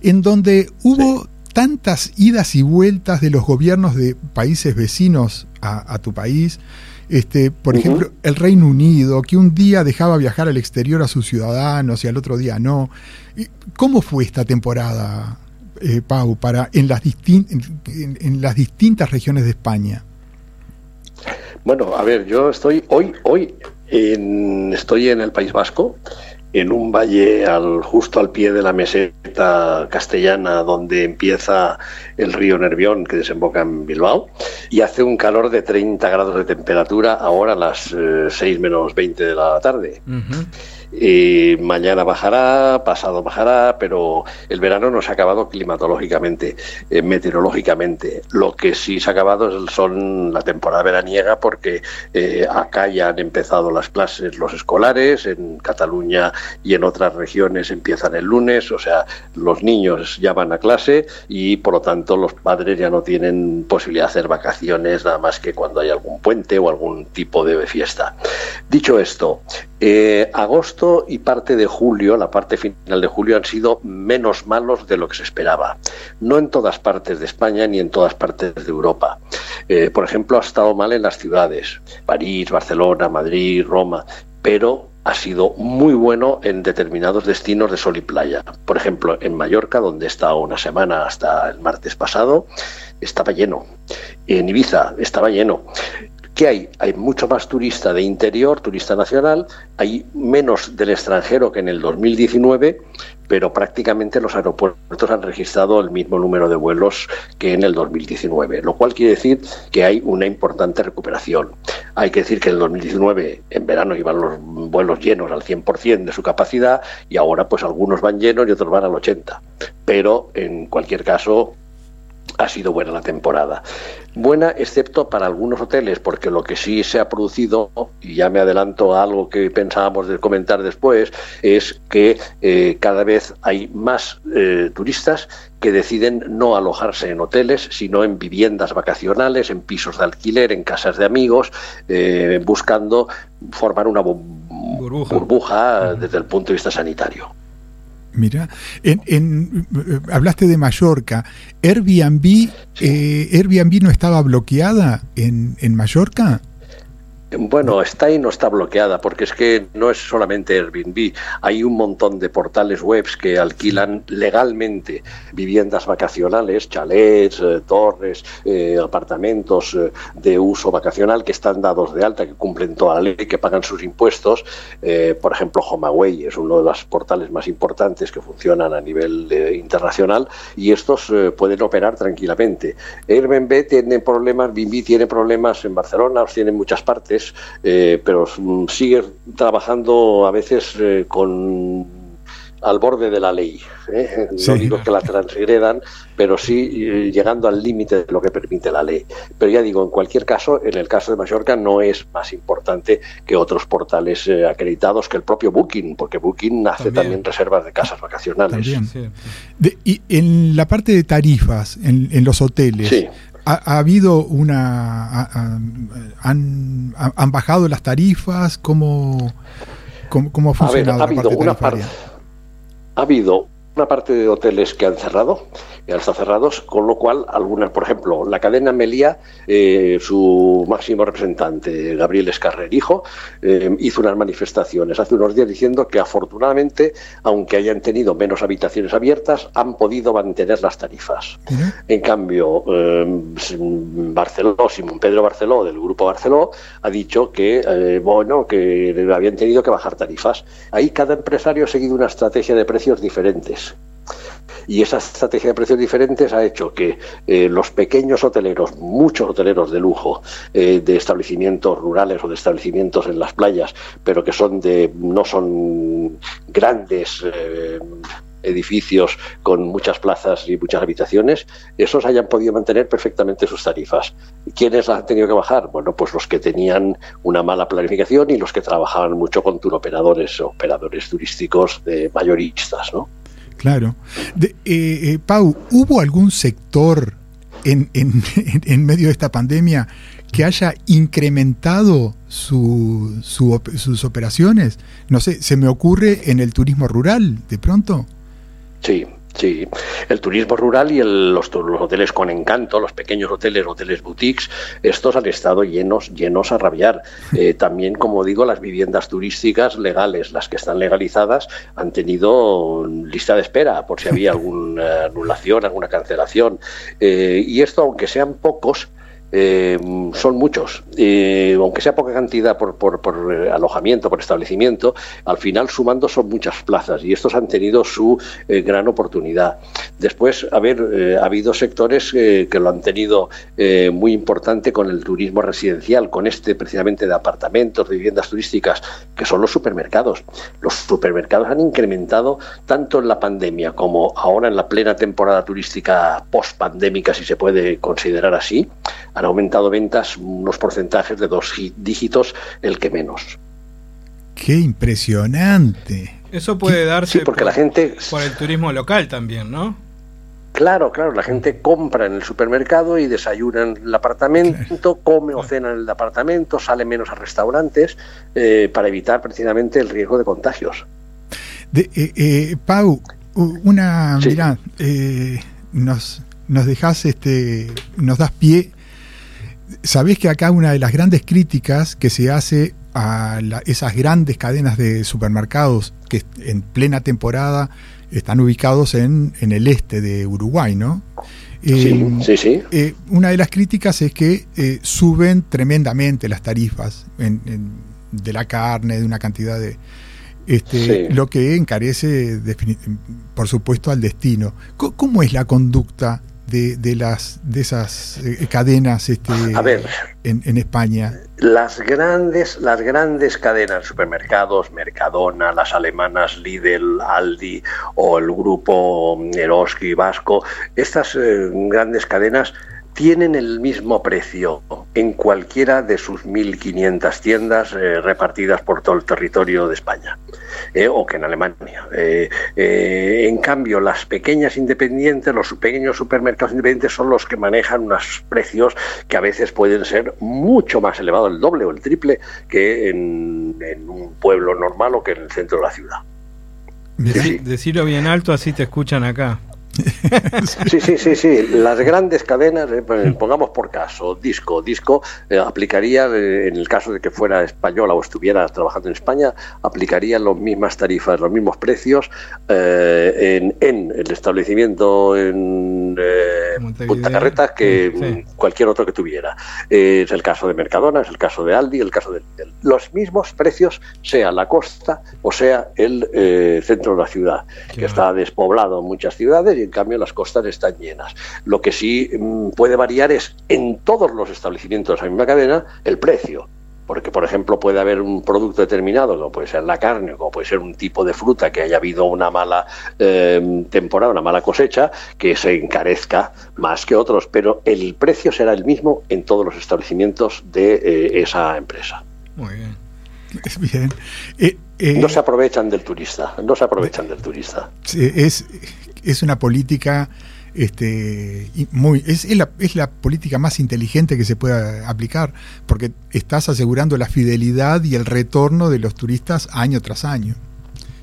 En donde hubo tantas idas y vueltas de los gobiernos de países vecinos a, tu país, este, por ejemplo, el Reino Unido, que un día dejaba viajar al exterior a sus ciudadanos y al otro día no. ¿Cómo fue esta temporada, eh, Pau, para en las, en, las distintas regiones de España? Bueno, a ver, yo estoy hoy, hoy estoy en el País Vasco, en un valle al, justo al pie de la meseta castellana donde empieza el río Nervión que desemboca en Bilbao y hace un calor de 30 grados de temperatura ahora a las 6 eh, menos 20 de la tarde. Y mañana bajará, pasado bajará, pero el verano no se ha acabado climatológicamente, eh, meteorológicamente. Lo que sí se ha acabado son la temporada veraniega porque eh, acá ya han empezado las clases, los escolares, en Cataluña y en otras regiones empiezan el lunes, o sea, los niños ya van a clase y por lo tanto los padres ya no tienen posibilidad de hacer vacaciones nada más que cuando hay algún puente o algún tipo de fiesta. Dicho esto, eh, agosto y parte de julio, la parte final de julio, han sido menos malos de lo que se esperaba. No en todas partes de España ni en todas partes de Europa. Eh, por ejemplo, ha estado mal en las ciudades, París, Barcelona, Madrid, Roma, pero ha sido muy bueno en determinados destinos de sol y playa. Por ejemplo, en Mallorca, donde he estado una semana hasta el martes pasado, estaba lleno. En Ibiza estaba lleno. ¿Qué hay? Hay mucho más turista de interior, turista nacional, hay menos del extranjero que en el 2019, pero prácticamente los aeropuertos han registrado el mismo número de vuelos que en el 2019, lo cual quiere decir que hay una importante recuperación. Hay que decir que en el 2019, en verano, iban los vuelos llenos al 100% de su capacidad y ahora pues algunos van llenos y otros van al 80%. Pero en cualquier caso, ha sido buena la temporada. Buena excepto para algunos hoteles, porque lo que sí se ha producido, y ya me adelanto a algo que pensábamos de comentar después, es que eh, cada vez hay más eh, turistas que deciden no alojarse en hoteles, sino en viviendas vacacionales, en pisos de alquiler, en casas de amigos, eh, buscando formar una burbuja desde el punto de vista sanitario. Mira, en, en, eh, hablaste de Mallorca. Airbnb, eh, Airbnb no estaba bloqueada en, en Mallorca. Bueno, está y no está bloqueada, porque es que no es solamente Airbnb. Hay un montón de portales webs que alquilan legalmente viviendas vacacionales, chalets, eh, torres, eh, apartamentos eh, de uso vacacional que están dados de alta, que cumplen toda la ley, que pagan sus impuestos. por ejemplo, HomeAway es uno de los portales más importantes que funcionan a nivel internacional y estos pueden operar tranquilamente. Airbnb tiene problemas, Airbnb tiene problemas en Barcelona, tiene en muchas partes eh, pero sigue trabajando a veces eh, con al borde de la ley. ¿eh? No digo que la transgredan, pero sí llegando al límite de lo que permite la ley. Pero ya digo, en cualquier caso, en el caso de Mallorca no es más importante que otros portales acreditados que el propio Booking, porque Booking hace también, reservas de casas vacacionales. y en la parte de tarifas, en, en los hoteles, ha, habido una... han, han, bajado las tarifas? ¿Cómo, cómo, ha funcionado ha habido una parte, Ha habido una parte de hoteles que han cerrado, ya están cerrados, con lo cual algunas, por ejemplo, la cadena Melía, eh, su máximo representante, Gabriel Escarrer, hijo, eh, hizo unas manifestaciones hace unos días diciendo que afortunadamente, aunque hayan tenido menos habitaciones abiertas, han podido mantener las tarifas. En cambio, eh, Barceló, Simón Pedro Barceló, del grupo Barceló, ha dicho que, bueno, que habían tenido que bajar tarifas. Ahí cada empresario ha seguido una estrategia de precios diferentes. Y esa estrategia de precios diferentes ha hecho que eh, los pequeños hoteleros, muchos hoteleros de lujo, eh, de establecimientos rurales o de establecimientos en las playas, pero que son de no son grandes eh, edificios con muchas plazas y muchas habitaciones, esos hayan podido mantener perfectamente sus tarifas. ¿Quiénes han tenido que bajar? Bueno, pues los que tenían una mala planificación y los que trabajaban mucho con turoperadores, operadores turísticos de mayoristas, ¿no? Claro. Eh, eh, Pau, ¿hubo algún sector en, en, medio de esta pandemia que haya incrementado su, sus operaciones? No sé, se me ocurre en el turismo rural, de pronto. Sí, Sí, el turismo rural y los, hoteles con encanto, los pequeños hoteles, hoteles boutiques, estos han estado llenos, llenos a rabiar. Eh, también, como digo, las viviendas turísticas legales, las que están legalizadas, han tenido lista de espera por si había alguna anulación, alguna cancelación. Eh, y esto, aunque sean pocos, eh, son muchos. aunque sea poca cantidad por, por, por, alojamiento, por establecimiento, al final sumando son muchas plazas y estos han tenido su eh, gran oportunidad. Después, a ver, eh, ha habido sectores que lo han tenido muy importante con el turismo residencial, con este precisamente de apartamentos, de viviendas turísticas, que son los supermercados. Los supermercados han incrementado tanto en la pandemia como ahora en la plena temporada turística post-pandémica, si se puede considerar así han aumentado ventas unos porcentajes de dos dígitos, el que menos. ¡Qué impresionante! Eso puede darse porque la gente... por el turismo local también, ¿no? Claro, claro, la gente compra en el supermercado y desayuna en el apartamento, come o cena en el apartamento, sale menos a restaurantes eh, para evitar precisamente el riesgo de contagios. De, eh, eh, Pau, una, mira, nos, nos dejas, este, nos das pie Sabés que acá una de las grandes críticas que se hace a esas grandes cadenas de supermercados que en plena temporada están ubicados en, el este de Uruguay, ¿no? sí, eh, sí, sí. Eh, una de las críticas es que eh, suben tremendamente las tarifas de la carne, de una cantidad de... Este, Lo que encarece, por supuesto, al destino. ¿Cómo es la conducta de, las de esas eh, cadenas este, en, España? Las grandes, las grandes cadenas, supermercados, Mercadona, las alemanas Lidl, Aldi o el grupo Eroski Vasco, estas eh, grandes cadenas tienen el mismo precio en cualquiera de sus 1.500 tiendas eh, repartidas por todo el territorio de España eh, o que en Alemania. Eh, en cambio, las pequeñas independientes, los pequeños supermercados independientes son los que manejan unos precios que a veces pueden ser mucho más elevados, el doble o el triple, que en un pueblo normal o que en el centro de la ciudad. decirlo bien alto, así te escuchan acá. Sí, sí, sí, sí. Las grandes cadenas, eh, pues, pongamos por caso, Disco. Disco eh, aplicaría, eh, en el caso de que fuera española o estuviera trabajando en España, aplicaría las mismas tarifas, los mismos precios en, el establecimiento en Punta Carretas que cualquier otro que tuviera. es el caso de Mercadona, es el caso de Aldi, el caso de los mismos precios, sea la costa o sea el centro de la ciudad, que está despoblado en muchas ciudades y en cambio las costas están llenas. Lo que sí mm, puede variar es en todos los establecimientos de la misma cadena el precio porque por ejemplo puede haber un producto determinado, como puede ser la carne, como puede ser un tipo de fruta que haya habido una mala eh, temporada, una mala cosecha, que se encarezca más que otros, pero el precio será el mismo en todos los establecimientos de eh, esa empresa. Muy bien. Bien. Eh, no se aprovechan del turista, no se aprovechan del turista. Es, es una política este, muy, es, la, es la política más inteligente que se pueda aplicar, porque estás asegurando la fidelidad y el retorno de los turistas año tras año.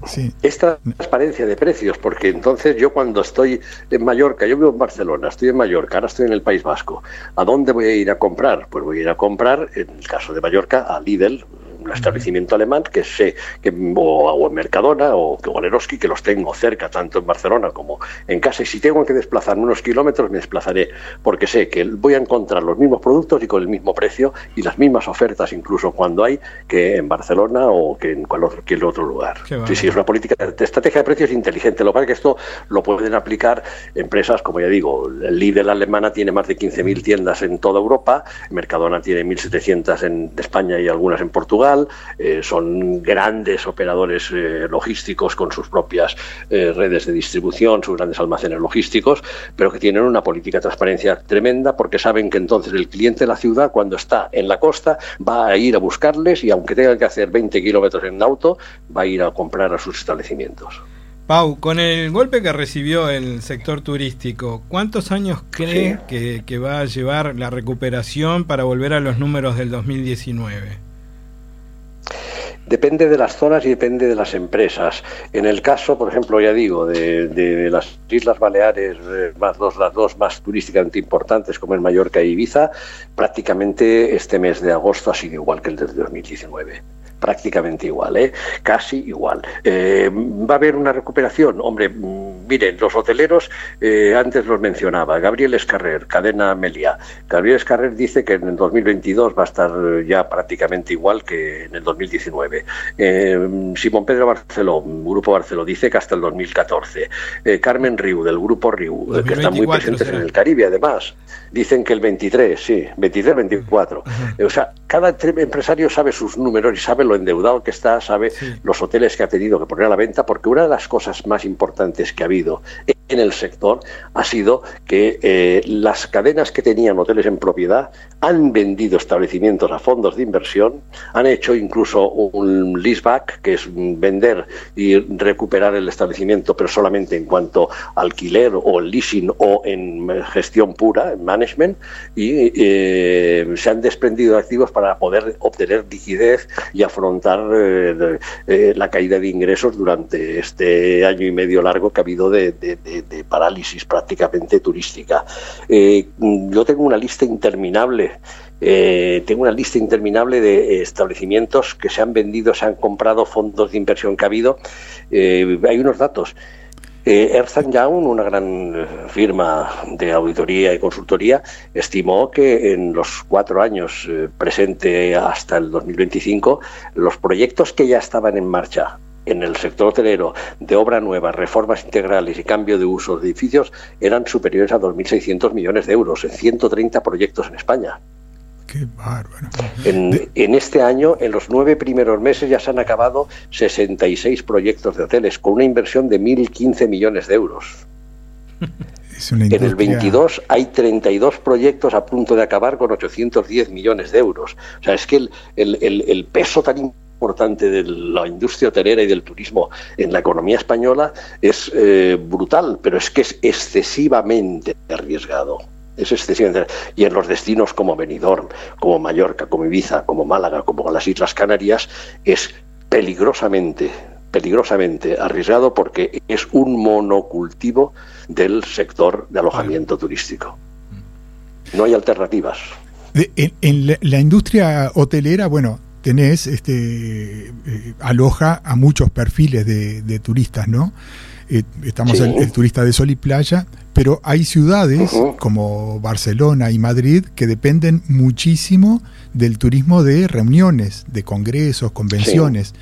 Sí. Es transparencia de precios, porque entonces yo cuando estoy en Mallorca, yo vivo en Barcelona, estoy en Mallorca, ahora estoy en el País Vasco, ¿a dónde voy a ir a comprar? Pues voy a ir a comprar, en el caso de Mallorca, a Lidl, un establecimiento alemán que sé que o, en Mercadona o, o Leroski que los tengo cerca tanto en Barcelona como en casa y si tengo que desplazarme unos kilómetros me desplazaré porque sé que voy a encontrar los mismos productos y con el mismo precio y las mismas ofertas incluso cuando hay que en Barcelona o que en cualquier otro lugar. Sí, sí, es una política de estrategia de precios inteligente. Lo que pasa es que esto lo pueden aplicar empresas, como ya digo, el Lidl alemana tiene más de 15.000 tiendas en toda Europa, Mercadona tiene 1.700 en España y algunas en Portugal, eh, son grandes operadores eh, logísticos con sus propias eh, redes de distribución, sus grandes almacenes logísticos, pero que tienen una política de transparencia tremenda porque saben que entonces el cliente de la ciudad, cuando está en la costa, va a ir a buscarles y aunque tenga que hacer 20 kilómetros en auto, va a ir a comprar a sus establecimientos. Pau, con el golpe que recibió el sector turístico, ¿cuántos años cree que, que, va a llevar la recuperación para volver a los números del 2019? Depende de las zonas y depende de las empresas. En el caso, por ejemplo, ya digo, de, las Islas Baleares, eh, más dos, las dos más turísticamente importantes, como en Mallorca y Ibiza, prácticamente este mes de agosto ha sido igual que el de 2019 prácticamente igual, ¿eh? casi igual. Eh, ¿Va a haber una recuperación? Hombre, mm, miren, los hoteleros, eh, antes los mencionaba, Gabriel Escarrer, cadena Melia. Gabriel Escarrer dice que en el 2022 va a estar ya prácticamente igual que en el 2019. Simón Pedro Barceló, Grupo Barceló, dice que hasta el 2014. Carmen Riu, del Grupo Riu, que están muy presentes en el Caribe, además. Dicen que el 23, sí, 23, 24. O sea, cada empresario sabe sus números y sabe lo endeudado que está, sabe los hoteles que ha tenido que poner a la venta, porque una de las cosas más importantes que ha habido en el sector ha sido que eh, las cadenas que tenían hoteles en propiedad han vendido establecimientos a fondos de inversión, han hecho incluso un leaseback, que es vender y recuperar el establecimiento, pero solamente en cuanto alquiler o leasing o en gestión pura, en management, y eh, se han desprendido de activos para poder obtener liquidez y afrontar eh, la caída de ingresos durante este año y medio largo que ha habido de, parálisis prácticamente turística. Eh, yo tengo una lista interminable eh, tengo una lista interminable de establecimientos que se han vendido, se han comprado fondos de inversión que ha habido. Eh, hay unos datos. Eh, Ernst Young, una gran firma de auditoría y consultoría, estimó que en los cuatro años presente hasta el 2025, los proyectos que ya estaban en marcha en el sector hotelero de obra nueva, reformas integrales y cambio de uso de edificios eran superiores a 2.600 millones de euros en 130 proyectos en España. Qué bárbaro. En, en, este año, en los nueve primeros meses, ya se han acabado 66 proyectos de hoteles con una inversión de 1.015 millones de euros. en el 22 hay 32 proyectos a punto de acabar con 810 millones de euros. O sea, es que el, el, el peso tan importante importante de la industria hotelera y del turismo en la economía española es eh, brutal, pero es que es excesivamente arriesgado. Es excesivamente y en los destinos como Benidorm, como Mallorca, como Ibiza, como Málaga, como las Islas Canarias es peligrosamente peligrosamente arriesgado porque es un monocultivo del sector de alojamiento turístico. No hay alternativas. en, la, industria hotelera, bueno, tenés, este, eh, aloja a muchos perfiles de, turistas, ¿no? Eh, estamos en el, turista de sol y playa, pero hay ciudades como Barcelona y Madrid que dependen muchísimo del turismo de reuniones, de congresos, convenciones.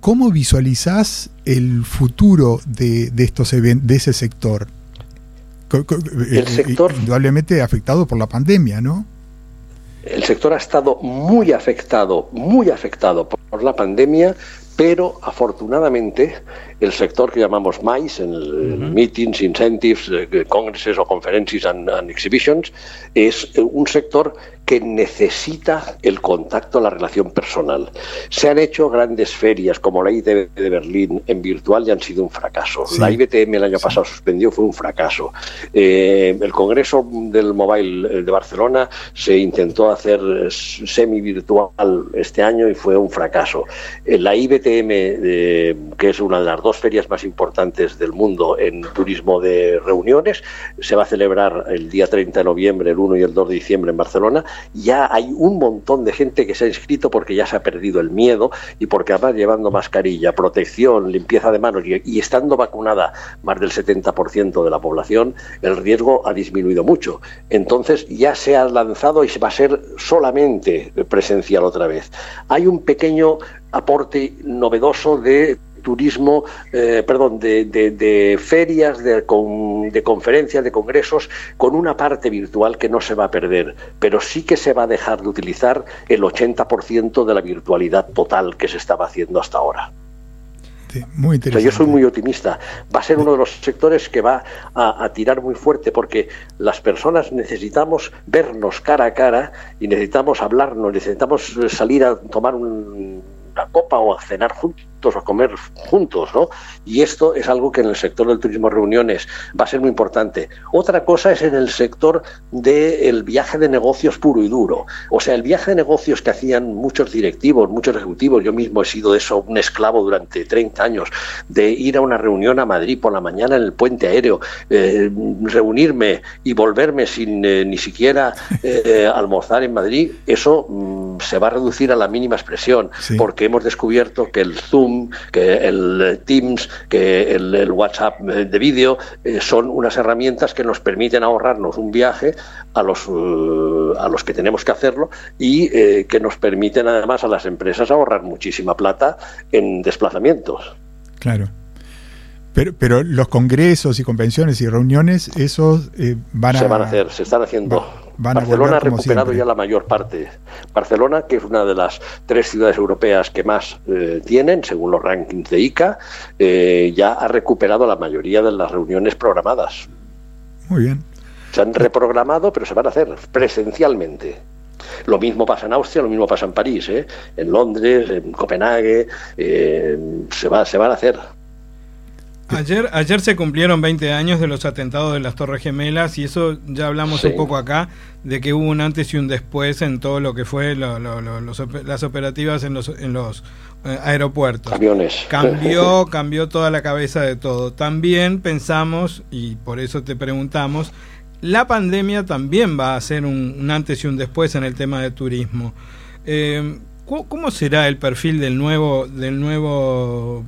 ¿Cómo visualizás el futuro de, estos de ese sector? El eh, sector indudablemente afectado por la pandemia, ¿no? El sector ha estado muy afectado, muy afectado por la pandemia, pero afortunadamente el sector que llamamos MICE, en el Meetings, Incentives, eh, Congresses o Conferences and, Exhibitions, es eh, un sector que necesita el contacto, la relación personal. Se han hecho grandes ferias como la ITB de Berlín en virtual y han sido un fracaso. La IBTM el año pasado suspendió, fue un fracaso. Eh, el Congreso del Mobile de Barcelona se intentó hacer semi-virtual este año y fue un fracaso. La IBTM, que es una de las dos ferias más importantes del mundo en turismo de reuniones. Se va a celebrar el día 30 de noviembre, el 1 y el 2 de diciembre en Barcelona. Ya hay un montón de gente que se ha inscrito porque ya se ha perdido el miedo y porque además llevando mascarilla, protección, limpieza de manos y, estando vacunada más del 70% de la población, el riesgo ha disminuido mucho. Entonces ya se ha lanzado y se va a ser solamente presencial otra vez. Hay un pequeño aporte novedoso de turismo, eh, perdón, de, ferias, de, de conferencias, de congresos, con una parte virtual que no se va a perder, pero sí que se va a dejar de utilizar el 80% de la virtualidad total que se estaba haciendo hasta ahora. muy interesante. yo soy muy optimista. Va a ser uno de los sectores que va a, tirar muy fuerte porque las personas necesitamos vernos cara a cara y necesitamos hablarnos, necesitamos salir a tomar una copa o a cenar juntos a comer juntos, ¿no? Y esto es algo que en el sector del turismo reuniones va a ser muy importante. Otra cosa es en el sector del viaje de negocios puro y duro. O sea, el viaje de negocios que hacían muchos directivos, muchos ejecutivos, yo mismo he sido de eso un esclavo durante 30 años, de ir a una reunión a Madrid por la mañana en el puente aéreo, eh, reunirme y volverme sin eh, ni siquiera eh, almorzar en Madrid, eso mm, se va a reducir a la mínima expresión, porque hemos descubierto que el Zoom que el Teams, que el, WhatsApp de vídeo, eh, son unas herramientas que nos permiten ahorrarnos un viaje a los, eh, a los que tenemos que hacerlo y eh, que nos permiten además a las empresas ahorrar muchísima plata en desplazamientos. Claro. Pero, pero los congresos y convenciones y reuniones, esos van a... Se van a hacer, se están haciendo. Barcelona ha recuperado ya la mayor parte. Barcelona, que es una de las tres ciudades europeas que más eh, tienen, según los rankings de ICA, eh, ya ha recuperado la mayoría de las reuniones programadas. Muy bien. Se han reprogramado, pero se van a hacer presencialmente. Lo mismo pasa en Austria, lo mismo pasa en París, ¿eh? en Londres, en Copenhague, se, va, se van a hacer. Ayer, ayer se cumplieron 20 años de los atentados de las Torres Gemelas y eso ya hablamos un poco acá, de que hubo un antes y un después en todo lo que fue las operativas en los, en los eh, aeropuertos. Aviones. Cambió, cambió toda la cabeza de todo. También pensamos, y por eso te preguntamos, la pandemia también va a ser un, antes y un después en el tema de turismo. Eh, ¿Cómo será el perfil del nuevo, del nuevo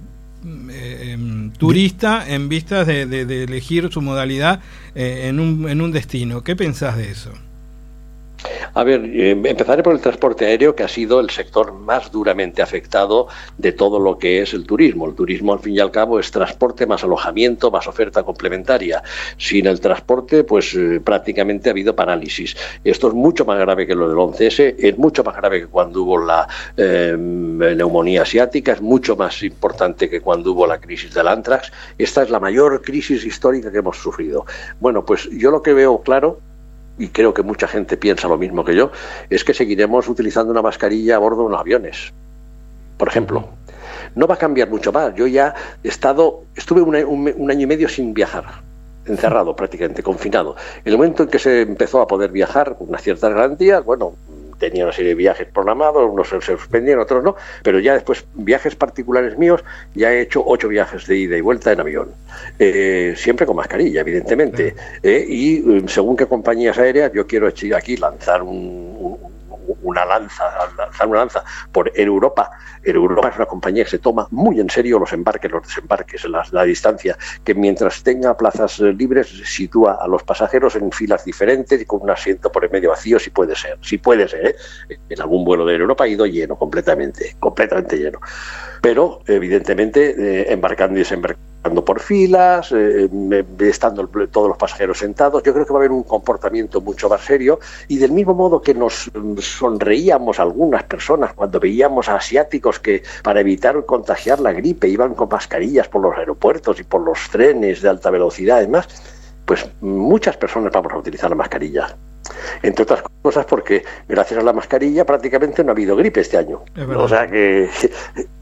eh, em, turista en vistas de, elegir su modalidad eh, en, un, en un destino. ¿Qué pensás de eso? A ver, eh, empezaré por el transporte aéreo, que ha sido el sector más duramente afectado de todo lo que es el turismo. El turismo, al fin y al cabo, es transporte más alojamiento, más oferta complementaria. Sin el transporte, pues eh, prácticamente ha habido parálisis. Esto es mucho más grave que lo del 11S, es mucho más grave que cuando hubo la em, neumonía asiática, es mucho más importante que cuando hubo la crisis del antrax. Esta es la mayor crisis histórica que hemos sufrido. Bueno, pues yo lo que veo claro y creo que mucha gente piensa lo mismo que yo, es que seguiremos utilizando una mascarilla a bordo de los aviones. Por ejemplo, no va a cambiar mucho más. Yo ya he estado, estuve un, año y medio sin viajar, encerrado prácticamente, confinado. En el momento en que se empezó a poder viajar con unas ciertas garantías, bueno, tenía una serie de viajes programados, unos se suspendieron, otros no, pero ya después viajes particulares míos, ya he hecho ocho viajes de ida y vuelta en avión, eh, siempre con mascarilla, evidentemente, eh, y mm, según qué compañías aéreas, yo quiero aquí lanzar un una lanza, lanzar una lanza por Europa. Europa es una compañía que se toma muy en serio los embarques, los desembarques, la, la distancia, que mientras tenga plazas eh, libres sitúa a los pasajeros en filas diferentes y con un asiento por el medio vacío, si puede ser, si puede ser. ¿eh? En algún vuelo de Europa ha ido lleno, completamente, completamente lleno. Pero, evidentemente, eh, embarcando y desembarcando por filas, eh, estando todos los pasajeros sentados. Yo creo que va a haber un comportamiento mucho más serio y del mismo modo que nos sonreíamos algunas personas cuando veíamos a asiáticos que para evitar contagiar la gripe iban con mascarillas por los aeropuertos y por los trenes de alta velocidad y demás, pues muchas personas vamos a utilizar la mascarilla. Entre otras cosas porque gracias a la mascarilla prácticamente no ha habido gripe este año. O sea que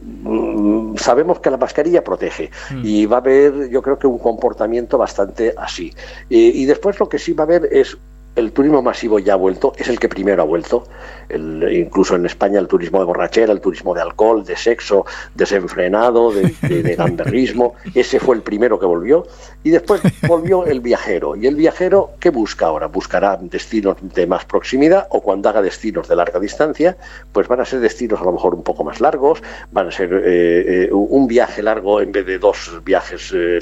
mm, sabemos que la mascarilla protege mm. y va a haber yo creo que un comportamiento bastante así. y después lo que sí va a haber es el turismo masivo ya ha vuelto, es el que primero ha vuelto. incluso en España el turismo de borrachera, el turismo de alcohol, de sexo desenfrenado, de, de, gamberrismo, ese fue el primero que volvió. Y después volvió el viajero. ¿Y el viajero qué busca ahora? Buscará destinos de más proximidad o cuando haga destinos de larga distancia, pues van a ser destinos a lo mejor un poco más largos, van a ser eh, eh, un viaje largo en vez de dos viajes eh,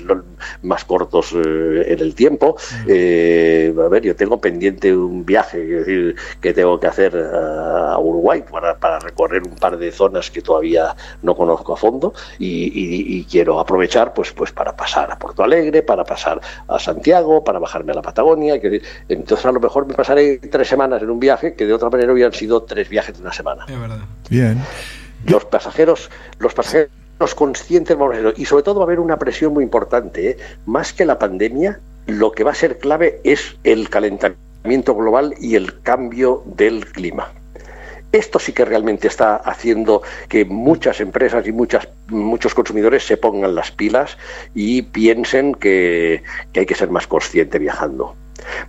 más cortos en el tiempo. a ver, yo tengo pendiente un viaje que tengo que hacer a Uruguay para, recorrer un par de zonas que todavía no conozco a fondo y, quiero aprovechar pues, pues para pasar a Porto Alegre, para pasar a Santiago, para bajarme a la Patagonia. Entonces a lo mejor me pasaré tres semanas en un viaje que de otra manera hubieran sido tres viajes de una semana. Bien. Los pasajeros, los pasajeros conscientes vamos a y sobre todo va a haber una presión muy importante, ¿eh? más que la pandemia, lo que va a ser clave es el calentamiento global y el cambio del clima. Esto sí que realmente está haciendo que muchas empresas y muchas, muchos consumidores se pongan las pilas y piensen que, hay que ser más consciente viajando.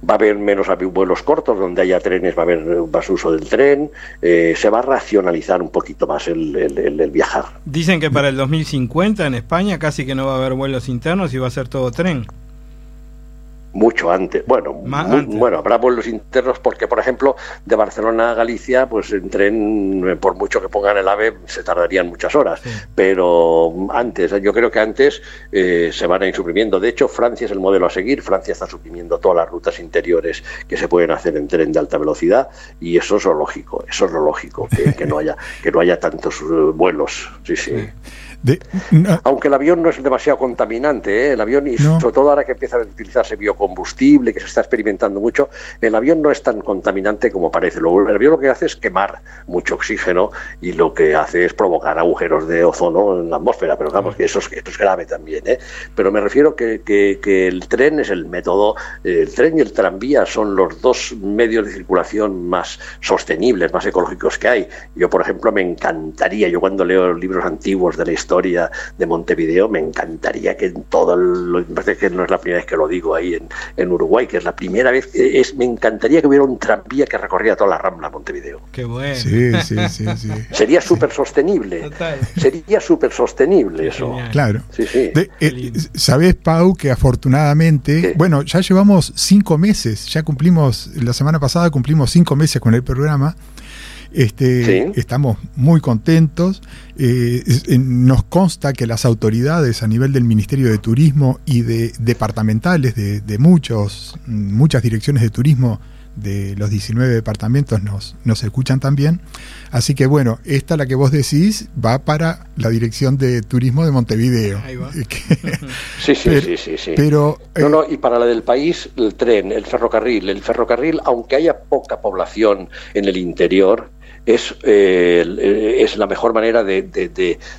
Va a haber menos vuelos cortos, donde haya trenes va a haber más uso del tren, eh, se va a racionalizar un poquito más el, el, viajar. Dicen que para el 2050 en España casi que no va a haber vuelos internos y va a ser todo tren mucho antes. Bueno, bueno, habrá vuelos internos porque, por ejemplo, de Barcelona a Galicia, pues en tren, por mucho que pongan el AVE, se tardarían muchas horas. Pero antes, yo creo que antes eh, se van a ir suprimiendo. De hecho, Francia es el modelo a seguir. Francia está suprimiendo todas las rutas interiores que se pueden hacer en tren de alta velocidad y eso es lo lógico. Eso es lo lógico, que, no haya que no haya tantos eh, vuelos. sí. sí. Aunque el avión no es demasiado contaminante, ¿eh? el avión, y sobre todo ahora que empieza a utilizarse biocombustible, que se está experimentando mucho, el avión no es tan contaminante como parece. el avión lo que hace es quemar mucho oxígeno y lo que hace es provocar agujeros de ozono en la atmósfera, pero vamos, que eso es, es grave también. ¿eh? Pero me refiero que, que, el tren es el método, el tren y el tranvía son los dos medios de circulación más sostenibles, más ecológicos que hay. Yo, por ejemplo, me encantaría, yo cuando leo libros antiguos de la historia, de Montevideo, me encantaría que en todo, lo, que no es la primera vez que lo digo ahí en, Uruguay, que es la primera vez, es, me encantaría que hubiera un tranvía que recorría toda la Rambla Montevideo. Qué bueno. Sí, sí, sí, Sería súper sostenible. Sería súper sostenible eso. Claro. Sí, sí. Eh, Sabes, Pau, que afortunadamente, bueno, ya llevamos cinco meses, ya cumplimos, la semana pasada cumplimos cinco meses con el programa. Este, Estamos muy contentos. Eh, nos consta que las autoridades a nivel del Ministerio de Turismo y de departamentales de, muchos, muchas direcciones de turismo de los 19 departamentos nos, nos escuchan también. Así que bueno, esta la que vos decís va para la Dirección de Turismo de Montevideo. sí, sí, sí, sí, sí, Pero, no, no, y para la del país, el tren, el ferrocarril. El ferrocarril, aunque haya poca población en el interior, es, eh, es la mejor manera de,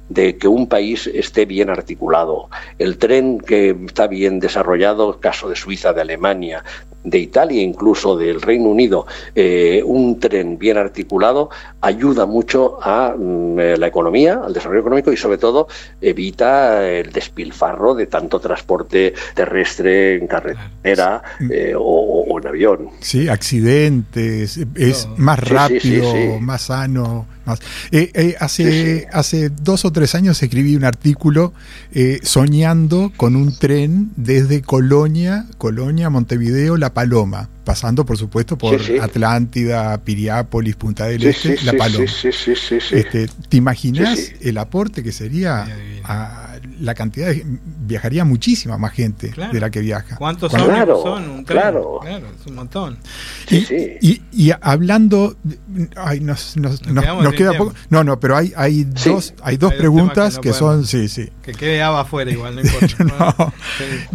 de, que un país esté bien articulado. El tren que está bien desarrollado, caso de Suiza, de Alemania, de Italia, incluso del Reino Unido, eh, un tren bien articulado ayuda mucho a mm, eh, la economía, al desarrollo económico y sobre todo evita el despilfarro de tanto transporte terrestre en carretera o, buen avión. Sí, accidentes, es más rápido, más sano. Más. Eh, eh, hace, hace dos o tres años escribí un artículo eh, soñando con un tren desde Colonia, Colonia, Montevideo, La Paloma pasando por supuesto por Atlántida, Piriápolis, Punta del Este, La Paloma. Este, ¿Te imaginas el aporte que sería a la cantidad de, viajaría muchísima más gente de la que viaja? ¿Cuántos son? claro. claro, es un montón. Y, y, hablando, ay, nos, nos, nos, queda poco. No, no, pero hay, hay dos, hay dos preguntas que, son, sí, sí. Que quede afuera igual, no importa.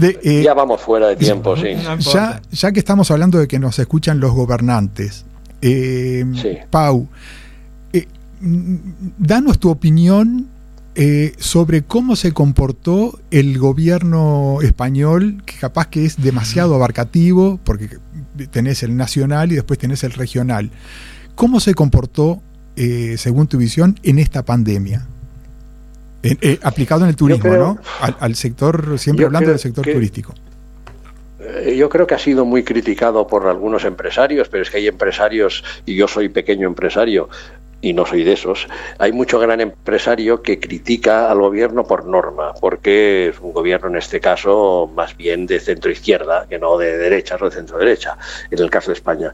Eh, ya vamos fuera de tiempo, sí. Ya, ya que estamos hablando de que nos escuchan los gobernantes. Eh, Pau, eh, danos tu opinión eh, sobre cómo se comportó el gobierno español, que capaz que es demasiado abarcativo, porque tenés el nacional y después tenés el regional. ¿Cómo se comportó, según tu visión, en esta pandemia? aplicado en el turismo, ¿no? Al, sector, siempre hablando del sector turístico. Eh, yo creo que ha sido muy criticado por algunos empresarios, pero es que hay empresarios, y yo soy pequeño empresario, y no soy de esos, hay mucho gran empresario que critica al gobierno por norma, porque es un gobierno en este caso más bien de centro izquierda que no de derecha o de centro derecha, en el caso de España.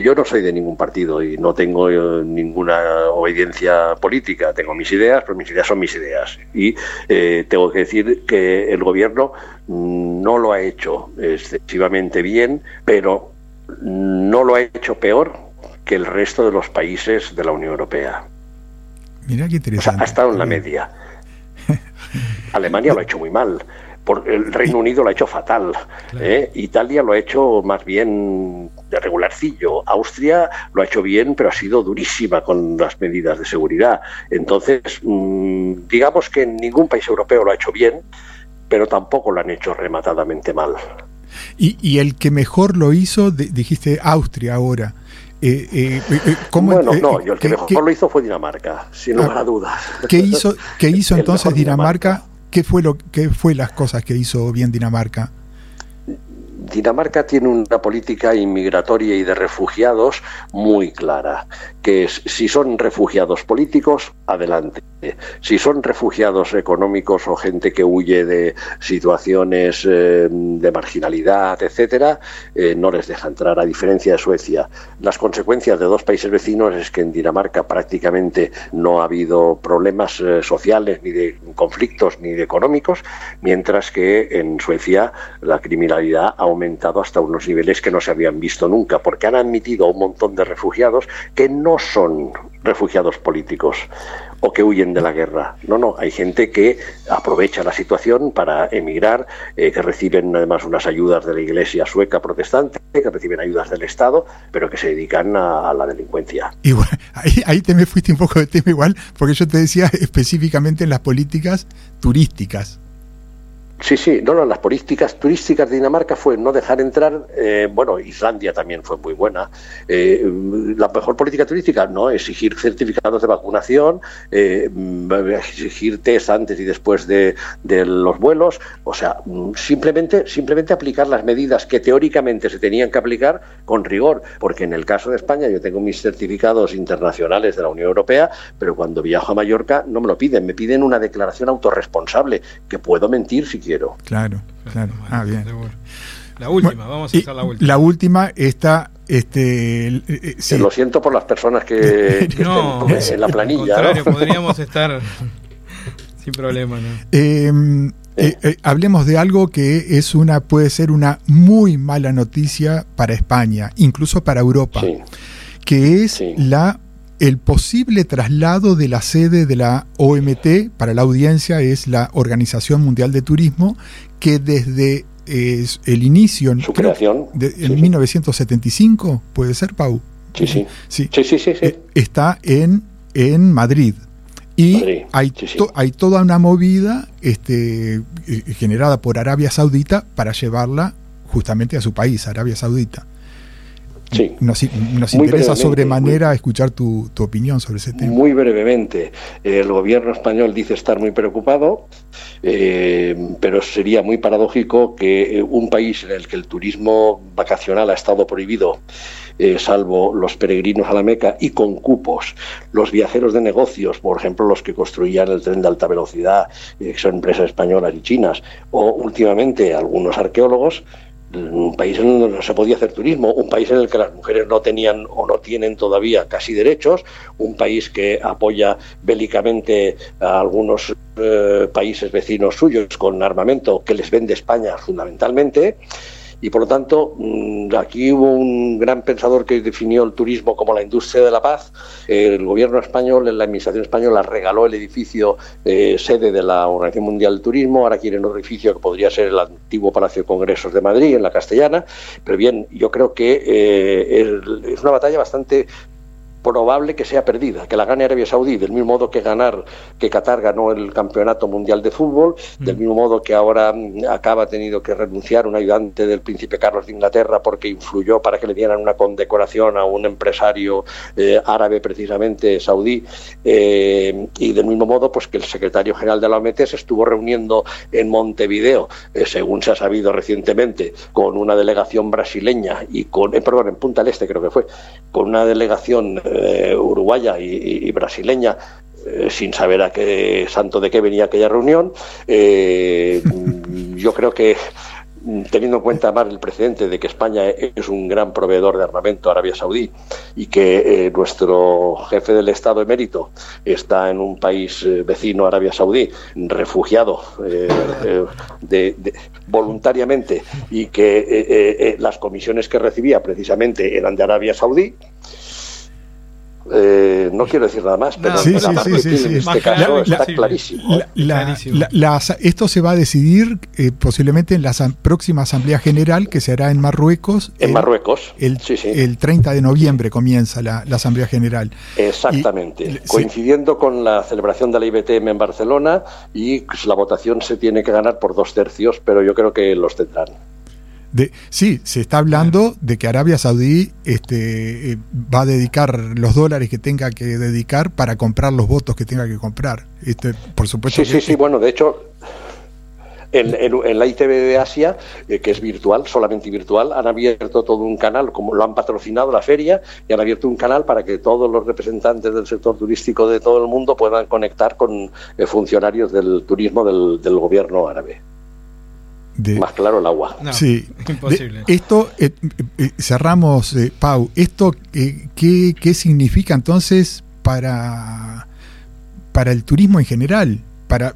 Yo no soy de ningún partido y no tengo eh, ninguna obediencia política. Tengo mis ideas, pero mis ideas son mis ideas. Y eh, tengo que decir que el gobierno mm, no lo ha hecho excesivamente bien, pero no lo ha hecho peor que el resto de los países de la Unión Europea. Mira qué interesante. ha estado en la media. Alemania lo ha hecho muy mal el Reino Unido lo ha hecho fatal, ¿eh? Italia lo ha hecho más bien de regularcillo, Austria lo ha hecho bien, pero ha sido durísima con las medidas de seguridad. Entonces, mm, digamos que ningún país europeo lo ha hecho bien, pero tampoco lo han hecho rematadamente mal. Y, el que mejor lo hizo, dijiste Austria ahora. Eh, eh, eh bueno, no, el que mejor lo hizo fue Dinamarca, sin lugar a dudas. ¿Qué hizo, qué hizo entonces Dinamarca ¿Qué fue, lo, qué fue las cosas que hizo bien Dinamarca? Dinamarca tiene una política inmigratoria y de refugiados muy clara, que es si son refugiados políticos, adelante. Si son refugiados económicos o gente que huye de situaciones eh, de marginalidad, etcétera, eh, no les deja entrar, a diferencia de Suecia. Las consecuencias de dos países vecinos es que en Dinamarca prácticamente no ha habido problemas eh, sociales, ni de conflictos, ni de económicos, mientras que en Suecia la criminalidad ha hasta unos niveles que no se habían visto nunca, porque han admitido a un montón de refugiados que no son refugiados políticos o que huyen de la guerra. No, no, hay gente que aprovecha la situación para emigrar, eh, que reciben además unas ayudas de la Iglesia sueca protestante, que reciben ayudas del Estado, pero que se dedican a, la delincuencia. Ahí, te me fuiste un poco de tema igual, porque yo te decía específicamente en las políticas turísticas. Sí, sí, no, no, las políticas turísticas de Dinamarca fue no dejar entrar, eh, bueno, Islandia también fue muy buena. Eh, la mejor política turística, no, exigir certificados de vacunación, eh, exigir test antes y después de, de, los vuelos, o sea, simplemente, simplemente aplicar las medidas que teóricamente se tenían que aplicar con rigor, porque en el caso de España yo tengo mis certificados internacionales de la Unión Europea, pero cuando viajo a Mallorca no me lo piden, me piden una declaración autorresponsable, que puedo mentir si quiero Claro, claro. Ah, bien. La última, vamos a hacer la última. La última está este eh, eh, lo siento por las personas que, estén en la planilla podríamos estar sin problema ¿no? Em, eh, hablemos de algo que es una puede ser una muy mala noticia para España incluso para Europa que es la el posible traslado de la sede de la OMT para la audiencia es la Organización Mundial de Turismo, que desde el inicio, Su creación, en 1975, ¿puede ser, Pau? Sí, sí. Sí, sí, sí, eh, está en, en Madrid. Y hay, hay toda una movida este, eh, generada por Arabia Saudita para llevarla justamente a su país, Arabia Saudita. Sí. Nos, nos interesa sobremanera escuchar tu, tu, opinión sobre ese tema. Muy brevemente. El gobierno español dice estar muy preocupado, eh, pero sería muy paradójico que un país en el que el turismo vacacional ha estado prohibido eh, salvo los peregrinos a la Meca y con cupos, los viajeros de negocios, por ejemplo, los que construían el tren de alta velocidad, eh, que son empresas españolas y chinas, o últimamente algunos arqueólogos, un país en donde no se podía hacer turismo, un país en el que las mujeres no tenían o no tienen todavía casi derechos, un país que apoya bélicamente a algunos eh, países vecinos suyos con armamento que les vende España fundamentalmente. Y por lo tanto, mm, aquí hubo un gran pensador que definió el turismo como la industria de la paz. El gobierno español, la administración española, regaló el edificio eh, sede de la Organización Mundial del Turismo. Ahora quieren otro edificio que podría ser el antiguo Palacio de Congresos de Madrid, en la Castellana. Pero bien, yo creo que eh, es una batalla bastante probable que sea perdida, que la gane Arabia Saudí, del mismo modo que ganar, que Qatar ganó el campeonato mundial de fútbol, mm. del mismo modo que ahora mm, acaba tenido que renunciar un ayudante del príncipe Carlos de Inglaterra porque influyó para que le dieran una condecoración a un empresario eh, árabe precisamente saudí, eh, y del mismo modo pues que el secretario general de la OMT se estuvo reuniendo en Montevideo, eh, según se ha sabido recientemente, con una delegación brasileña y con, perdón, en Punta del Este creo que fue, con una delegación eh, uruguaya y, brasileña eh, sin saber a qué santo de qué venía aquella reunión. Eh, yo creo que teniendo en cuenta más el precedente de que España es un gran proveedor de armamento a Arabia Saudí y que nuestro jefe del Estado emérito está en un país vecino a Arabia Saudí, refugiado voluntariamente y que las comisiones que recibía precisamente eran de Arabia Saudí, eh, no quiero decir nada más, pero sí, en este caso está clarísimo. esto se va a decidir eh, posiblemente en la próxima Asamblea General que se hará en Marruecos. En Marruecos. El, el 30 de noviembre comienza la, Asamblea General. Exactamente. coincidiendo con la celebración de la IBTM en Barcelona y pues, la votación se tiene que ganar por dos tercios, pero yo creo que los tendrán sí, se está hablando de que Arabia Saudí este, eh, va a dedicar los dólares que tenga que dedicar para comprar los votos que tenga que comprar. Este, por supuesto. Sí, sí, sí. Bueno, de hecho, en, la ITV de Asia, eh, que es virtual, solamente virtual, han abierto todo un canal, como lo han patrocinado la feria, y han abierto un canal para que todos los representantes del sector turístico de todo el mundo puedan conectar con eh, funcionarios del turismo del gobierno árabe. Más claro el agua. sí, imposible. esto, eh, eh, cerramos, eh, Pau, ¿esto qué, qué significa entonces para, para el turismo en general? para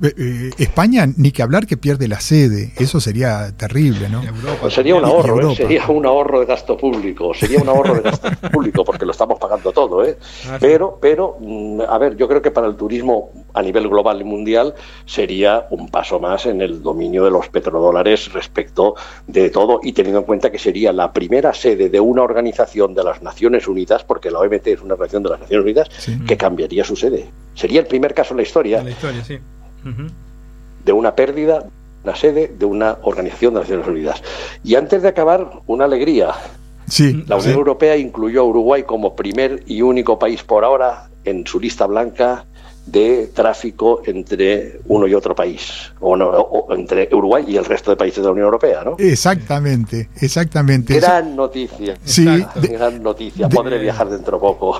España ni que hablar que pierde la sede, eso sería terrible, ¿no? Sería un ahorro, sería un ahorro de gasto público, sería un ahorro de gasto público porque lo estamos pagando todo, ¿eh? Pero, pero, mm, a ver, yo creo que para el turismo a nivel global y mundial sería un paso más en el dominio de los petrodólares respecto de todo y teniendo en cuenta que sería la primera sede de una organización de las Naciones Unidas, porque la OMT es una organización de las Naciones Unidas, que cambiaría su sede. Sería el primer caso en la historia, de una pérdida, una sede de una organización de las Naciones Unidas. Y antes de acabar, una alegría. Sí, la Unión Europea incluyó a Uruguay como primer y único país por ahora en su lista blanca de tráfico entre uno y otro país, o, entre Uruguay y el resto de países de la Unión Europea, ¿no? Exactamente, exactamente. Gran noticia. Sí, gran noticia. Podré viajar dentro poco.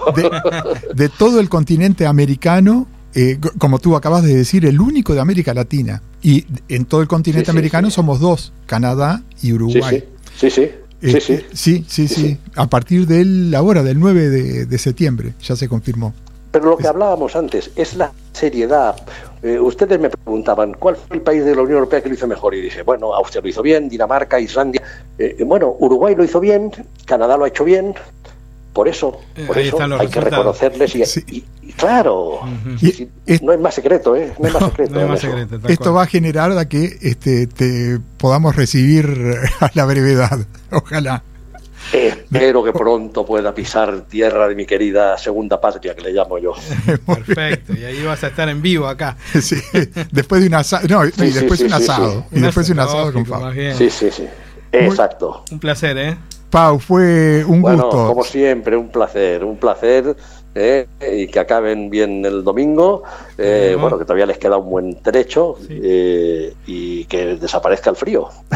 De, todo el continente americano, eh, como tú acabas de decir, el único de América Latina. Y en todo el continente americano somos dos, Canadá y Uruguay. Sí, sí. sí, sí. sí, sí, sí, A partir de ahora, del 9 de septiembre, ya se confirmó. Pero lo que hablábamos antes es la seriedad. Eh, ustedes me preguntaban, ¿cuál fue el país de la Unión Europea que lo hizo mejor? Y dije, bueno, Austria lo hizo bien, Dinamarca, Islandia. Eh, bueno, Uruguay lo hizo bien, Canadá lo ha hecho bien. Por eso, eh, por eso hay que reconocerles y, claro, no es más secreto, ¿eh? No es más secreto. esto va a generar a que este, te podamos recibir a la brevedad. Ojalá. Espero que pronto pueda pisar tierra de mi querida segunda patria, que le llamo yo. Perfecto, y ahí vas a estar en vivo acá. Sí, después de un asado. No, y después de un asado. Y después de un asado con Sí, sí, sí. Exacto. Un placer, ¿eh? Pau, fue un Bueno, gusto. como siempre, un placer, un placer. Eh, y que acaben bien el domingo. eh, bueno, que todavía les queda un buen trecho Sí. eh, y que desaparezca el frío.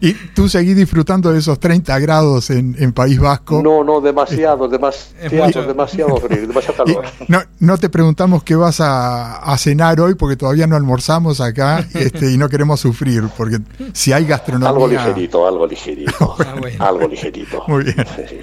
Y tú seguís disfrutando de esos 30 grados en, en País Vasco. No, no, demasiado, demasiado, demasiado frío, demasiado Y calor. no, no te preguntamos qué vas a, a cenar hoy porque todavía no almorzamos acá este, y no queremos sufrir porque si hay gastronomía... Algo ligerito, algo ligerito. Ah, bueno. Algo ligerito. Muy bien. Sí.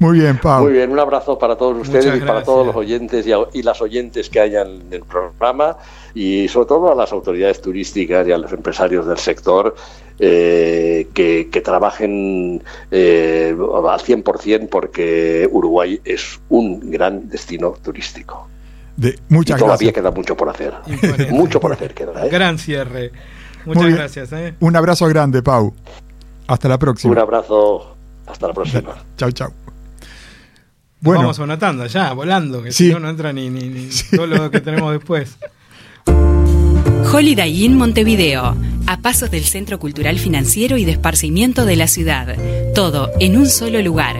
Muy bien, Pau. Muy bien, un abrazo para todos ustedes Muchas y para gracias. todos los oyentes y, a- y las oyentes que hayan en el programa y sobre todo a las autoridades turísticas y a los empresarios del sector eh, que, que trabajen eh, al 100% porque Uruguay es un gran destino turístico. De- Y muchas todavía gracias. queda mucho por hacer. Imponente. mucho por hacer queda. ¿eh? Gran cierre. Muchas Muy gracias. ¿eh? Un abrazo grande, Pau. Hasta la Un próxima. abrazo. Hasta la próxima. Chau, chau. Bueno, Vamos a una tanda ya, volando, que Sí. si no, no entra ni, ni, ni todo lo que tenemos después. Holiday Inn Montevideo, a pasos del Centro Cultural Financiero y de Esparcimiento de la ciudad. Todo en un solo lugar.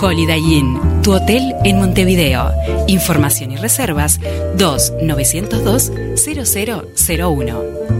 Holiday Inn, tu hotel en Montevideo. Información y reservas 2 902 0001.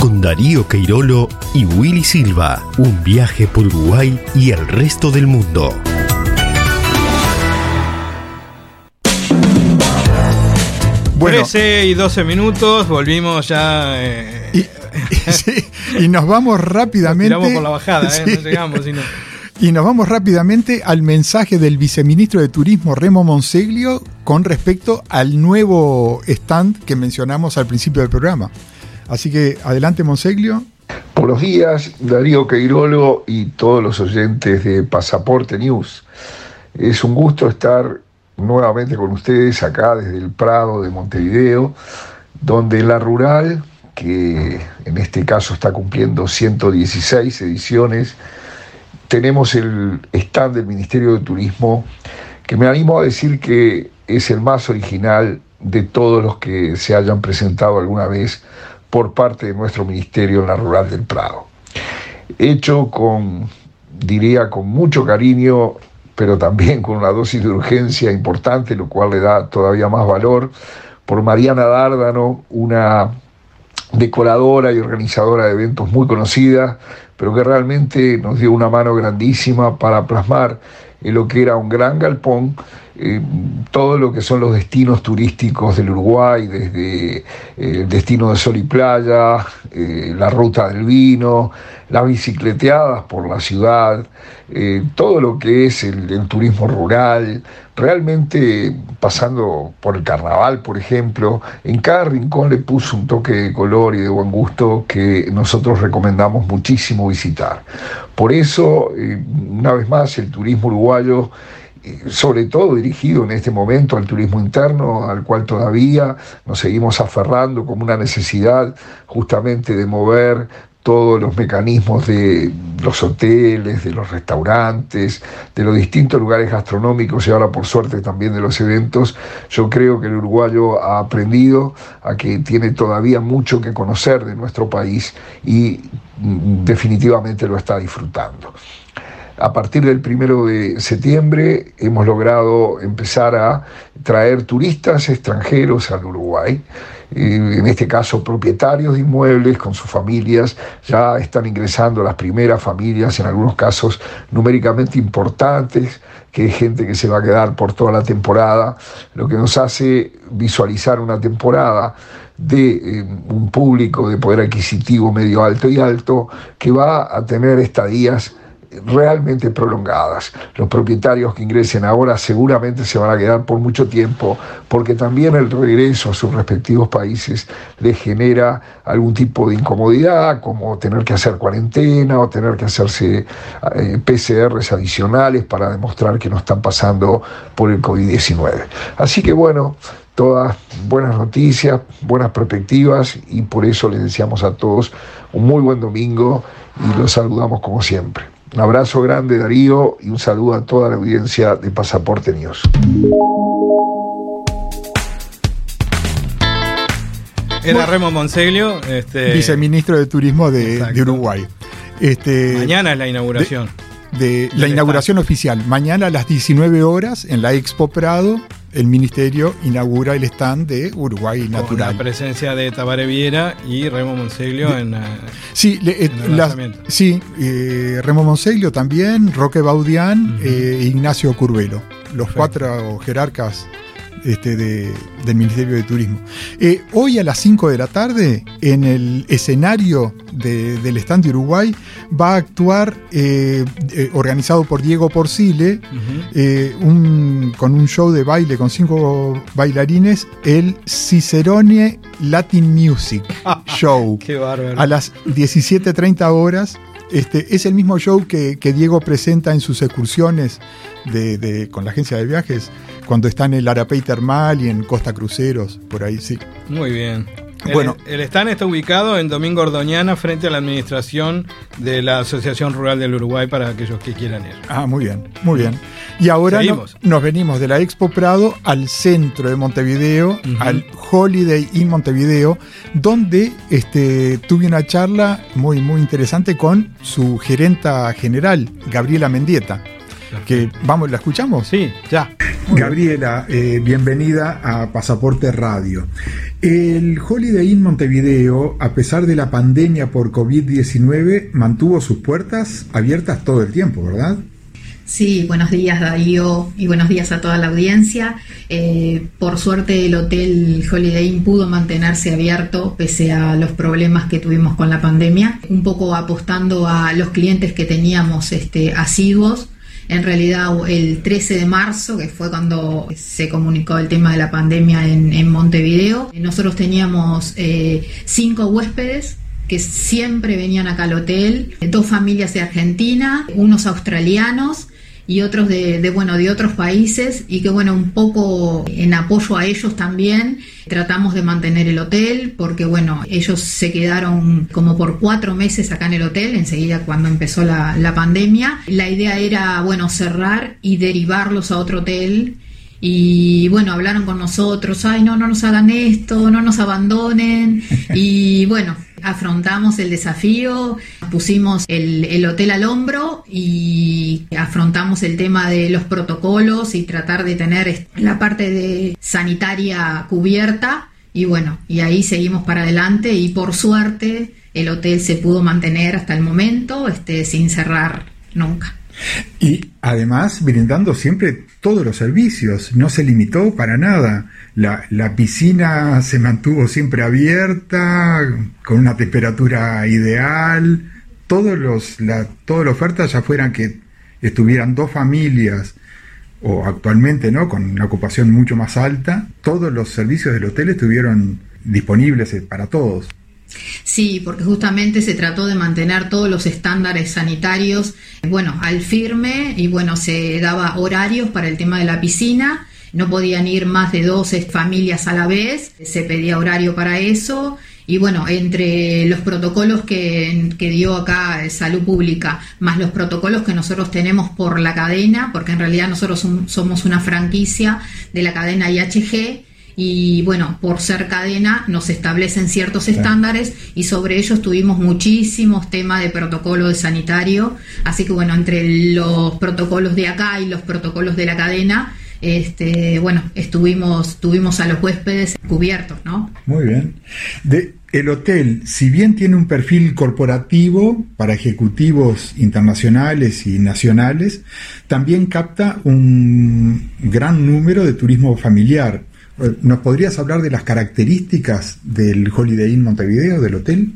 Con Darío Queirolo y Willy Silva. Un viaje por Uruguay y el resto del mundo. bueno. 13 y 12 minutos, volvimos ya. eh, Y, y- sí, y nos vamos rápidamente. tiramos por la bajada, ¿eh? No llegamos. Sino... Y nos vamos rápidamente al mensaje del viceministro de Turismo Remo Monseglio con respecto al nuevo stand que mencionamos al principio del programa. Así que adelante Monseglio. Buenos días, Darío Queirolo y todos los oyentes de Pasaporte News. Es un gusto estar nuevamente con ustedes acá desde el Prado de Montevideo, donde la rural, que en este caso está cumpliendo 116 ediciones, tenemos el stand del Ministerio de Turismo, que me animo a decir que es el más original de todos los que se hayan presentado alguna vez por parte de nuestro ministerio en la rural del Prado. Hecho con, diría, con mucho cariño, pero también con una dosis de urgencia importante, lo cual le da todavía más valor, por Mariana Dárdano, una decoradora y organizadora de eventos muy conocida, pero que realmente nos dio una mano grandísima para plasmar en lo que era un gran galpón eh, todo lo que son los destinos turísticos del Uruguay, desde eh, el destino de Sol y Playa, eh, la ruta del vino, las bicicleteadas por la ciudad, todo lo que es el, turismo rural, realmente pasando por el carnaval, por ejemplo, en cada rincón le puso un toque de color y de buen gusto que nosotros recomendamos muchísimo visitar. Por eso, una vez más, el turismo uruguayo sobre todo dirigido en este momento al turismo interno, al cual todavía nos seguimos aferrando como una necesidad justamente de mover todos los mecanismos de los hoteles, de los restaurantes, de los distintos lugares gastronómicos y ahora por suerte también de los eventos, yo creo que el uruguayo ha aprendido a que tiene todavía mucho que conocer de nuestro país y mm, definitivamente lo está disfrutando. A partir del primero de septiembre hemos logrado empezar a traer turistas extranjeros al Uruguay. en este caso propietarios de inmuebles con sus familias, ya están ingresando las primeras familias, en algunos casos numéricamente importantes, que es gente que se va a quedar por toda la temporada, lo que nos hace visualizar una temporada de eh, un público de poder adquisitivo medio alto y alto que va a tener estadías realmente prolongadas. Los propietarios que ingresen ahora seguramente se van a quedar por mucho tiempo porque también el regreso a sus respectivos países les genera algún tipo de incomodidad como tener que hacer cuarentena o tener que hacerse eh, PCRs adicionales para demostrar que no están pasando por el COVID-19. Así que bueno, todas buenas noticias, buenas perspectivas y por eso les deseamos a todos un muy buen domingo y los saludamos como siempre. Un abrazo grande Darío y un saludo a toda la audiencia de Pasaporte News. Era Remo Monseglio, este... viceministro de Turismo de, Uruguay. Este, Mañana es la inauguración. De, la inauguración oficial. Mañana a las 19 horas en la Expo Prado el ministerio inaugura el stand de Uruguay Natural. Con la presencia de Tabaré Viera y Remo Monseglio en, sí, eh, sí eh, Remo Monseglio también, Roque Baudián e Ignacio Curvelo, los cuatro jerarcas este, del Ministerio de Turismo. Eh, hoy a las 5 de la tarde, en el escenario del stand de Uruguay, va a actuar, eh, eh, organizado por Diego Porcile, con un show de baile con cinco bailarines, el Cicerone Latin Music Show. Qué bárbaro. A las 17.30 horas. Este, es el mismo show que, Diego presenta en sus excursiones con la agencia de viajes cuando está en el Arapey Termal y en Costa Cruceros, por ahí sí. Muy bien. Bueno, el, stand está ubicado en Domingo Ordoñana frente a la administración de la Asociación Rural del Uruguay para aquellos que quieran ir. Ah, muy bien, muy bien. Y ahora nos venimos de la Expo Prado al centro de Montevideo, al Holiday Inn Montevideo, donde este, tuve una charla muy, muy interesante con su gerenta general, Gabriela Mendieta. Que vamos, ¿la escuchamos? Sí, ya. Gabriela, eh, bienvenida a Pasaporte Radio. El Holiday Inn Montevideo, a pesar de la pandemia por COVID-19, mantuvo sus puertas abiertas todo el tiempo, ¿verdad? Sí, buenos días Darío y buenos días a toda la audiencia. Eh, por suerte el hotel Holiday Inn pudo mantenerse abierto pese a los problemas que tuvimos con la pandemia, un poco apostando a los clientes que teníamos este, asiduos en realidad el 13 de marzo, que fue cuando se comunicó el tema de la pandemia en, Montevideo, nosotros teníamos eh, cinco huéspedes que siempre venían acá al hotel, dos familias de Argentina, unos australianos y otros de, bueno de otros países y que bueno un poco en apoyo a ellos también tratamos de mantener el hotel porque bueno ellos se quedaron como por cuatro meses acá en el hotel enseguida cuando empezó la, la pandemia la idea era bueno cerrar y derivarlos a otro hotel y bueno, hablaron con nosotros, ay, no, no nos hagan esto, no nos abandonen. Y bueno, afrontamos el desafío, pusimos el, hotel al hombro y afrontamos el tema de los protocolos y tratar de tener la parte de sanitaria cubierta. Y bueno, y ahí seguimos para adelante y por suerte el hotel se pudo mantener hasta el momento este, sin cerrar nunca. Y además brindando siempre todos los servicios, no se limitó para nada. La, piscina se mantuvo siempre abierta, con una temperatura ideal. Todos los, la, toda la oferta, ya fueran que estuvieran dos familias o actualmente no con una ocupación mucho más alta, todos los servicios del hotel estuvieron disponibles para todos. Sí, porque justamente se trató de mantener todos los estándares sanitarios, bueno, al firme y bueno, se daba horarios para el tema de la piscina, no podían ir más de 12 familias a la vez, se pedía horario para eso y bueno, entre los protocolos que, dio acá Salud Pública, más los protocolos que nosotros tenemos por la cadena, porque en realidad nosotros somos una franquicia de la cadena IHG, y bueno, por ser cadena nos establecen ciertos estándares y sobre ellos tuvimos muchísimos temas de protocolo de sanitario, así que bueno, entre los protocolos de acá y los protocolos de la cadena, este, bueno, estuvimos, tuvimos a los huéspedes cubiertos, ¿no? Muy bien. De, el hotel, si bien tiene un perfil corporativo para ejecutivos internacionales y nacionales, también capta un gran número de turismo familiar. ¿Nos podrías hablar de las características del Holiday Inn Montevideo, del hotel?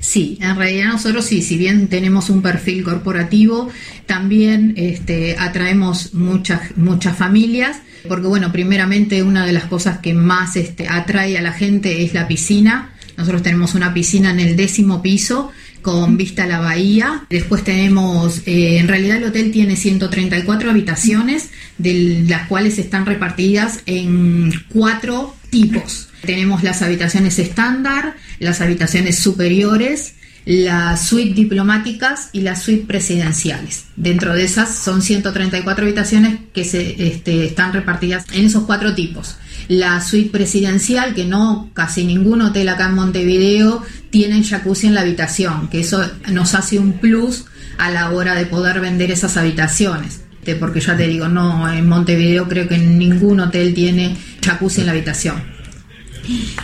Sí, en realidad nosotros sí, si bien tenemos un perfil corporativo, también este, atraemos muchas, muchas familias, porque bueno, primeramente una de las cosas que más este, atrae a la gente es la piscina. Nosotros tenemos una piscina en el décimo piso con vista a la bahía. Después tenemos, eh, en realidad el hotel tiene 134 habitaciones, de las cuales están repartidas en cuatro tipos. Tenemos las habitaciones estándar, las habitaciones superiores, las suites diplomáticas y las suites presidenciales. Dentro de esas son 134 habitaciones que se este, están repartidas en esos cuatro tipos. La suite presidencial, que no casi ningún hotel acá en Montevideo tiene jacuzzi en la habitación, que eso nos hace un plus a la hora de poder vender esas habitaciones. Porque ya te digo, no, en Montevideo creo que ningún hotel tiene jacuzzi en la habitación.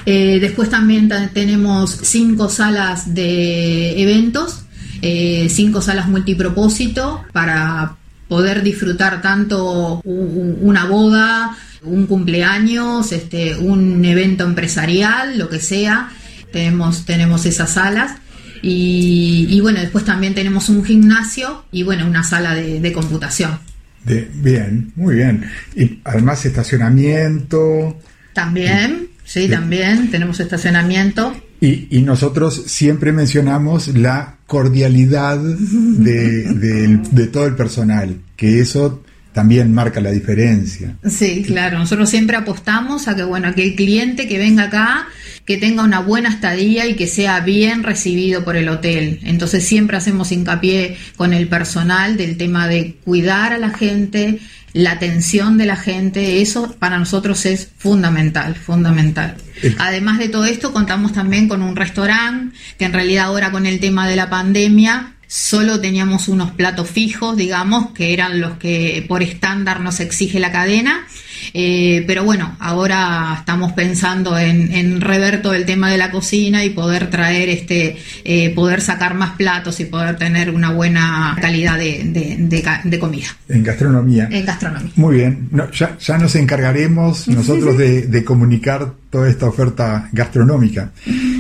Eh, después también tenemos cinco salas de eventos, eh, cinco salas multipropósito para poder disfrutar tanto una boda, un cumpleaños, este, un evento empresarial, lo que sea. Tenemos, tenemos esas salas. Y, bueno, después también tenemos un gimnasio y bueno, una sala de, computación. bien, muy bien. Y además estacionamiento. También. Sí, también tenemos estacionamiento. Y, nosotros siempre mencionamos la cordialidad de, todo el personal, que eso también marca la diferencia. Sí, claro. Nosotros siempre apostamos a que, bueno, que el cliente que venga acá, que tenga una buena estadía y que sea bien recibido por el hotel. Entonces siempre hacemos hincapié con el personal del tema de cuidar a la gente, la atención de la gente, eso para nosotros es fundamental, fundamental. Además de todo esto, contamos también con un restaurante, que en realidad ahora con el tema de la pandemia solo teníamos unos platos fijos, digamos, que eran los que por estándar nos exige la cadena eh, pero bueno, ahora estamos pensando en, rever todo el tema de la cocina y poder traer este, eh, poder sacar más platos y poder tener una buena calidad de, comida. En gastronomía. En gastronomía. Muy bien. ya, ya, nos encargaremos nosotros de, comunicar toda esta oferta gastronómica.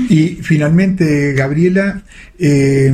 Y finalmente, Gabriela, eh,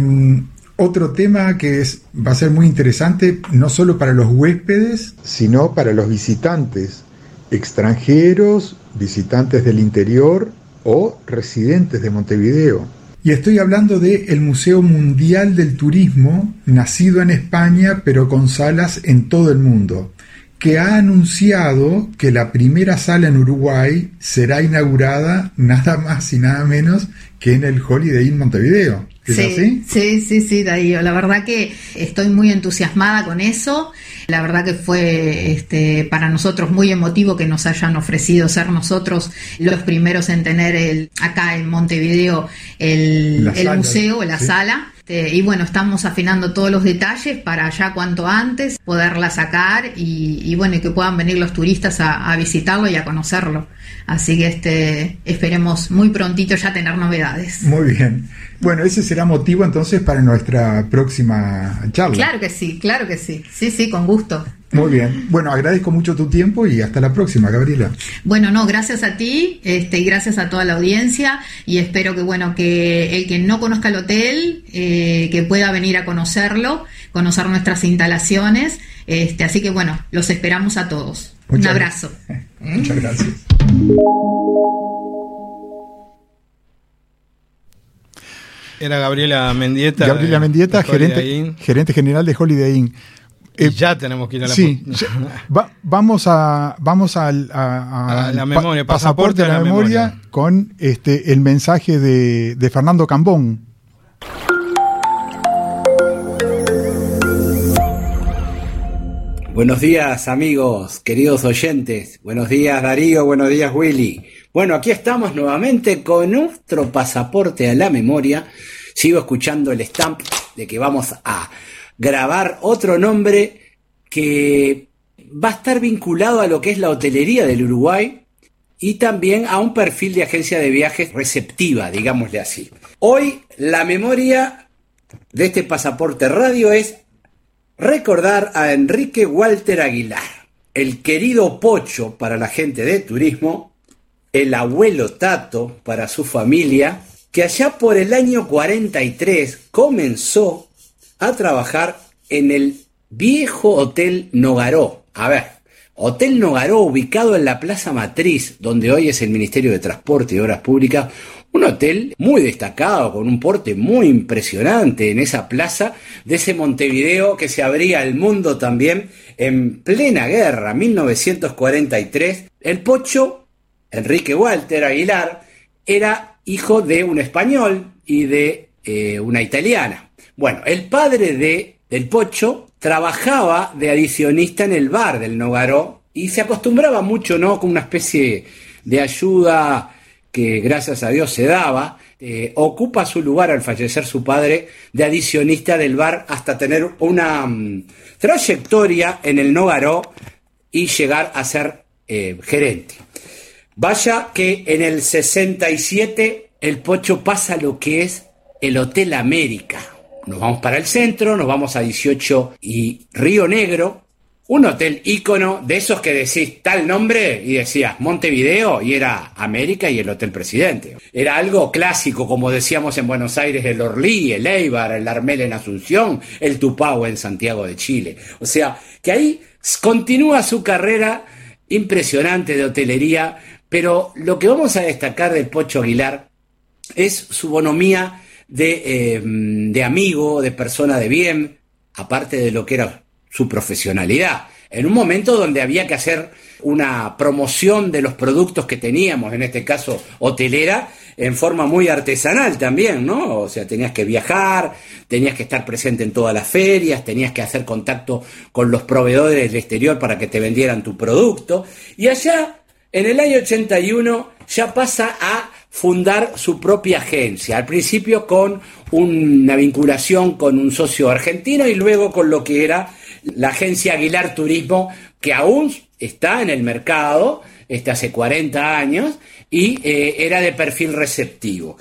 otro tema que es, va a ser muy interesante, no solo para los huéspedes, sino para los visitantes, extranjeros, visitantes del interior o residentes de Montevideo. Y estoy hablando del el Museo Mundial del Turismo, nacido en España pero con salas en todo el mundo, que ha anunciado que la primera sala en Uruguay será inaugurada nada más y nada menos que en el Holiday Inn Montevideo sí, Sí, sí, sí, Darío. La verdad que estoy muy entusiasmada con eso. La verdad que fue este, para nosotros muy emotivo que nos hayan ofrecido ser nosotros los primeros en tener el, acá en Montevideo el, el museo, la sala. Este, y bueno, estamos afinando todos los detalles para ya cuanto antes poderla sacar y, bueno, y que puedan venir los turistas a, a visitarlo y a conocerlo. Así que este, esperemos muy prontito ya tener novedades. Muy bien. Bueno, ese será motivo entonces para nuestra próxima charla. Claro que sí, claro que sí. Sí, sí, con gusto. Muy bien. Bueno, agradezco mucho tu tiempo y hasta la próxima, Gabriela. Bueno, no, gracias a ti este, y gracias a toda la audiencia y espero que, bueno, que el que no conozca el hotel, eh, que pueda venir a conocerlo, conocer nuestras instalaciones. Este, así que, bueno, los esperamos a todos. Un abrazo. Muchas gracias. Era Gabriela Mendieta. Gabriela Mendieta, gerente, gerente general de Holiday Inn. Eh, ya tenemos que ir a la Sí, vamos a vamos a, la memoria, pasaporte, a la, memoria, con este el mensaje de, de Fernando Cambón. Buenos días amigos, queridos oyentes. Buenos días Darío, buenos días Willy. Bueno, aquí estamos nuevamente con nuestro pasaporte a la memoria. Sigo escuchando el stamp de que vamos a grabar otro nombre que va a estar vinculado a lo que es la hotelería del Uruguay y también a un perfil de agencia de viajes receptiva, digámosle así. Hoy la memoria de este pasaporte radio es recordar a Enrique Walter Aguilar, el querido Pocho para la gente de turismo, el abuelo Tato para su familia, que allá por el año 43 comenzó a trabajar en el viejo Hotel Nogaró. A ver, Hotel Nogaró, ubicado en la Plaza Matriz, donde hoy es el Ministerio de Transporte y Obras Públicas, un hotel muy destacado, con un porte muy impresionante en esa plaza de ese Montevideo que se abría al mundo también en plena guerra, 1943. El Pocho, Enrique Walter Aguilar, era hijo de un español y de eh, una italiana. Bueno, el padre de, del Pocho trabajaba de adicionista en el bar del Nogaró y se acostumbraba mucho, ¿no? Con una especie de ayuda que gracias a Dios se daba, eh, ocupa su lugar al fallecer su padre de adicionista del bar hasta tener una mm, trayectoria en el Nogaró y llegar a ser eh, gerente. Vaya que en el 67 el Pocho pasa lo que es el Hotel América. Nos vamos para el centro, nos vamos a 18 y Río Negro, un hotel ícono de esos que decís tal nombre y decías Montevideo y era América y el Hotel Presidente. Era algo clásico, como decíamos en Buenos Aires, el Orlí, el Eibar, el Armel en Asunción, el Tupau en Santiago de Chile. O sea, que ahí continúa su carrera impresionante de hotelería, pero lo que vamos a destacar del Pocho Aguilar es su bonomía de, eh, de amigo, de persona de bien, aparte de lo que era su profesionalidad. En un momento donde había que hacer una promoción de los productos que teníamos, en este caso hotelera, en forma muy artesanal también, ¿no? O sea, tenías que viajar, tenías que estar presente en todas las ferias, tenías que hacer contacto con los proveedores del exterior para que te vendieran tu producto. Y allá, en el año 81, ya pasa a fundar su propia agencia, al principio con una vinculación con un socio argentino y luego con lo que era la agencia Aguilar Turismo, que aún está en el mercado, está hace 40 años, y eh, era de perfil receptivo.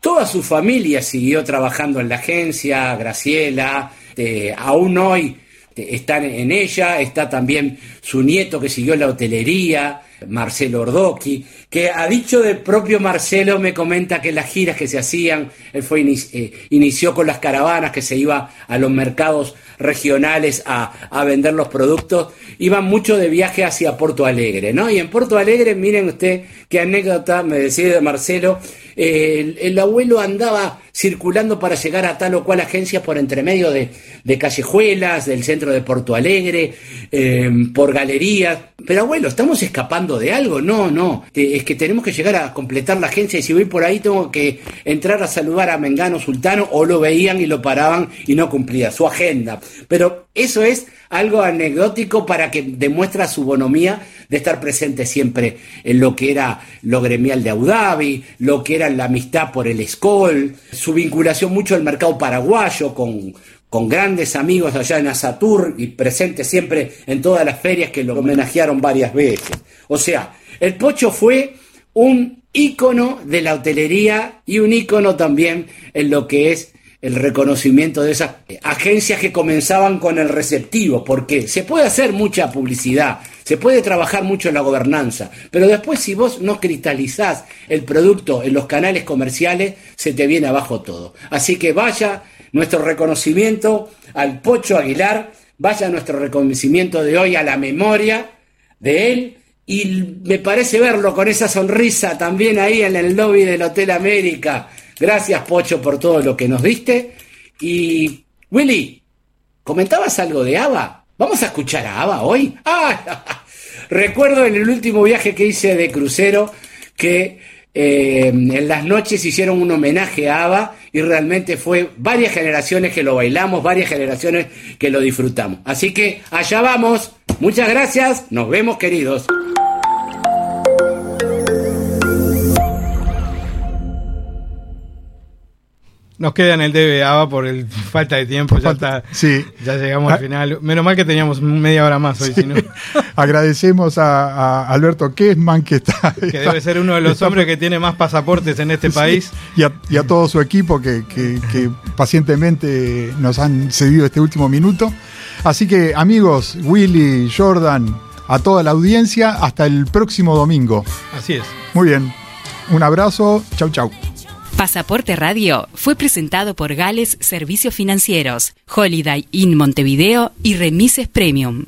Toda su familia siguió trabajando en la agencia, Graciela, eh, aún hoy están en ella, está también su nieto que siguió la hotelería, Marcelo Ordoqui, que ha dicho del propio Marcelo, me comenta que las giras que se hacían, él fue eh, inició con las caravanas que se iba a los mercados regionales a, a, vender los productos, iban mucho de viaje hacia Porto Alegre, ¿no? Y en Porto Alegre, miren usted qué anécdota me decía de Marcelo, el, abuelo andaba circulando para llegar a tal o cual agencia por entre medio de, callejuelas, del centro de Porto Alegre, em, por galerías. Pero abuelo, ¿estamos escapando de algo? No, no. Es que tenemos que llegar a completar la agencia y si voy por ahí tengo que entrar a saludar a Mengano Sultano o lo veían y lo paraban y no cumplía su agenda. Pero eso es algo anecdótico para que demuestra su bonomía de estar presente siempre en lo que era lo gremial de Abu lo que era la amistad por el Escol, su vinculación mucho al mercado paraguayo con, con grandes amigos allá en Asatur y presente siempre en todas las ferias que lo homenajearon varias veces. O sea, el Pocho fue un ícono de la hotelería y un ícono también en lo que es el reconocimiento de esas agencias que comenzaban con el receptivo, porque se puede hacer mucha publicidad, se puede trabajar mucho en la gobernanza, pero después si vos no cristalizás el producto en los canales comerciales, se te viene abajo todo. Así que vaya nuestro reconocimiento al Pocho Aguilar, vaya nuestro reconocimiento de hoy a la memoria de él y me parece verlo con esa sonrisa también ahí en el lobby del Hotel América Gracias, Pocho, por todo lo que nos diste. Y, Willy, ¿comentabas algo de Ava? ¿Vamos a escuchar a Ava hoy? ¡Ah! Recuerdo en el último viaje que hice de crucero que eh, en las noches hicieron un homenaje a Ava y realmente fue varias generaciones que lo bailamos, varias generaciones que lo disfrutamos. Así que allá vamos. Muchas gracias. Nos vemos, queridos. Nos queda en el DBA por el falta de tiempo, ya está. Sí. Ya llegamos al Ah. final. Menos mal que teníamos media hora más hoy, Sí. si no, Agradecemos a, a Alberto Kessman que está. que debe ser uno de los hombres que tiene más pasaportes en este país. y, a, y a todo su equipo que, que- que pacientemente nos han cedido este último minuto. Así que amigos, Willy, Jordan, a toda la audiencia, hasta el próximo domingo. Así es. Muy bien, un abrazo, chau chau. Pasaporte Radio fue presentado por Gales Servicios Financieros, Holiday Inn Montevideo y Remises Premium.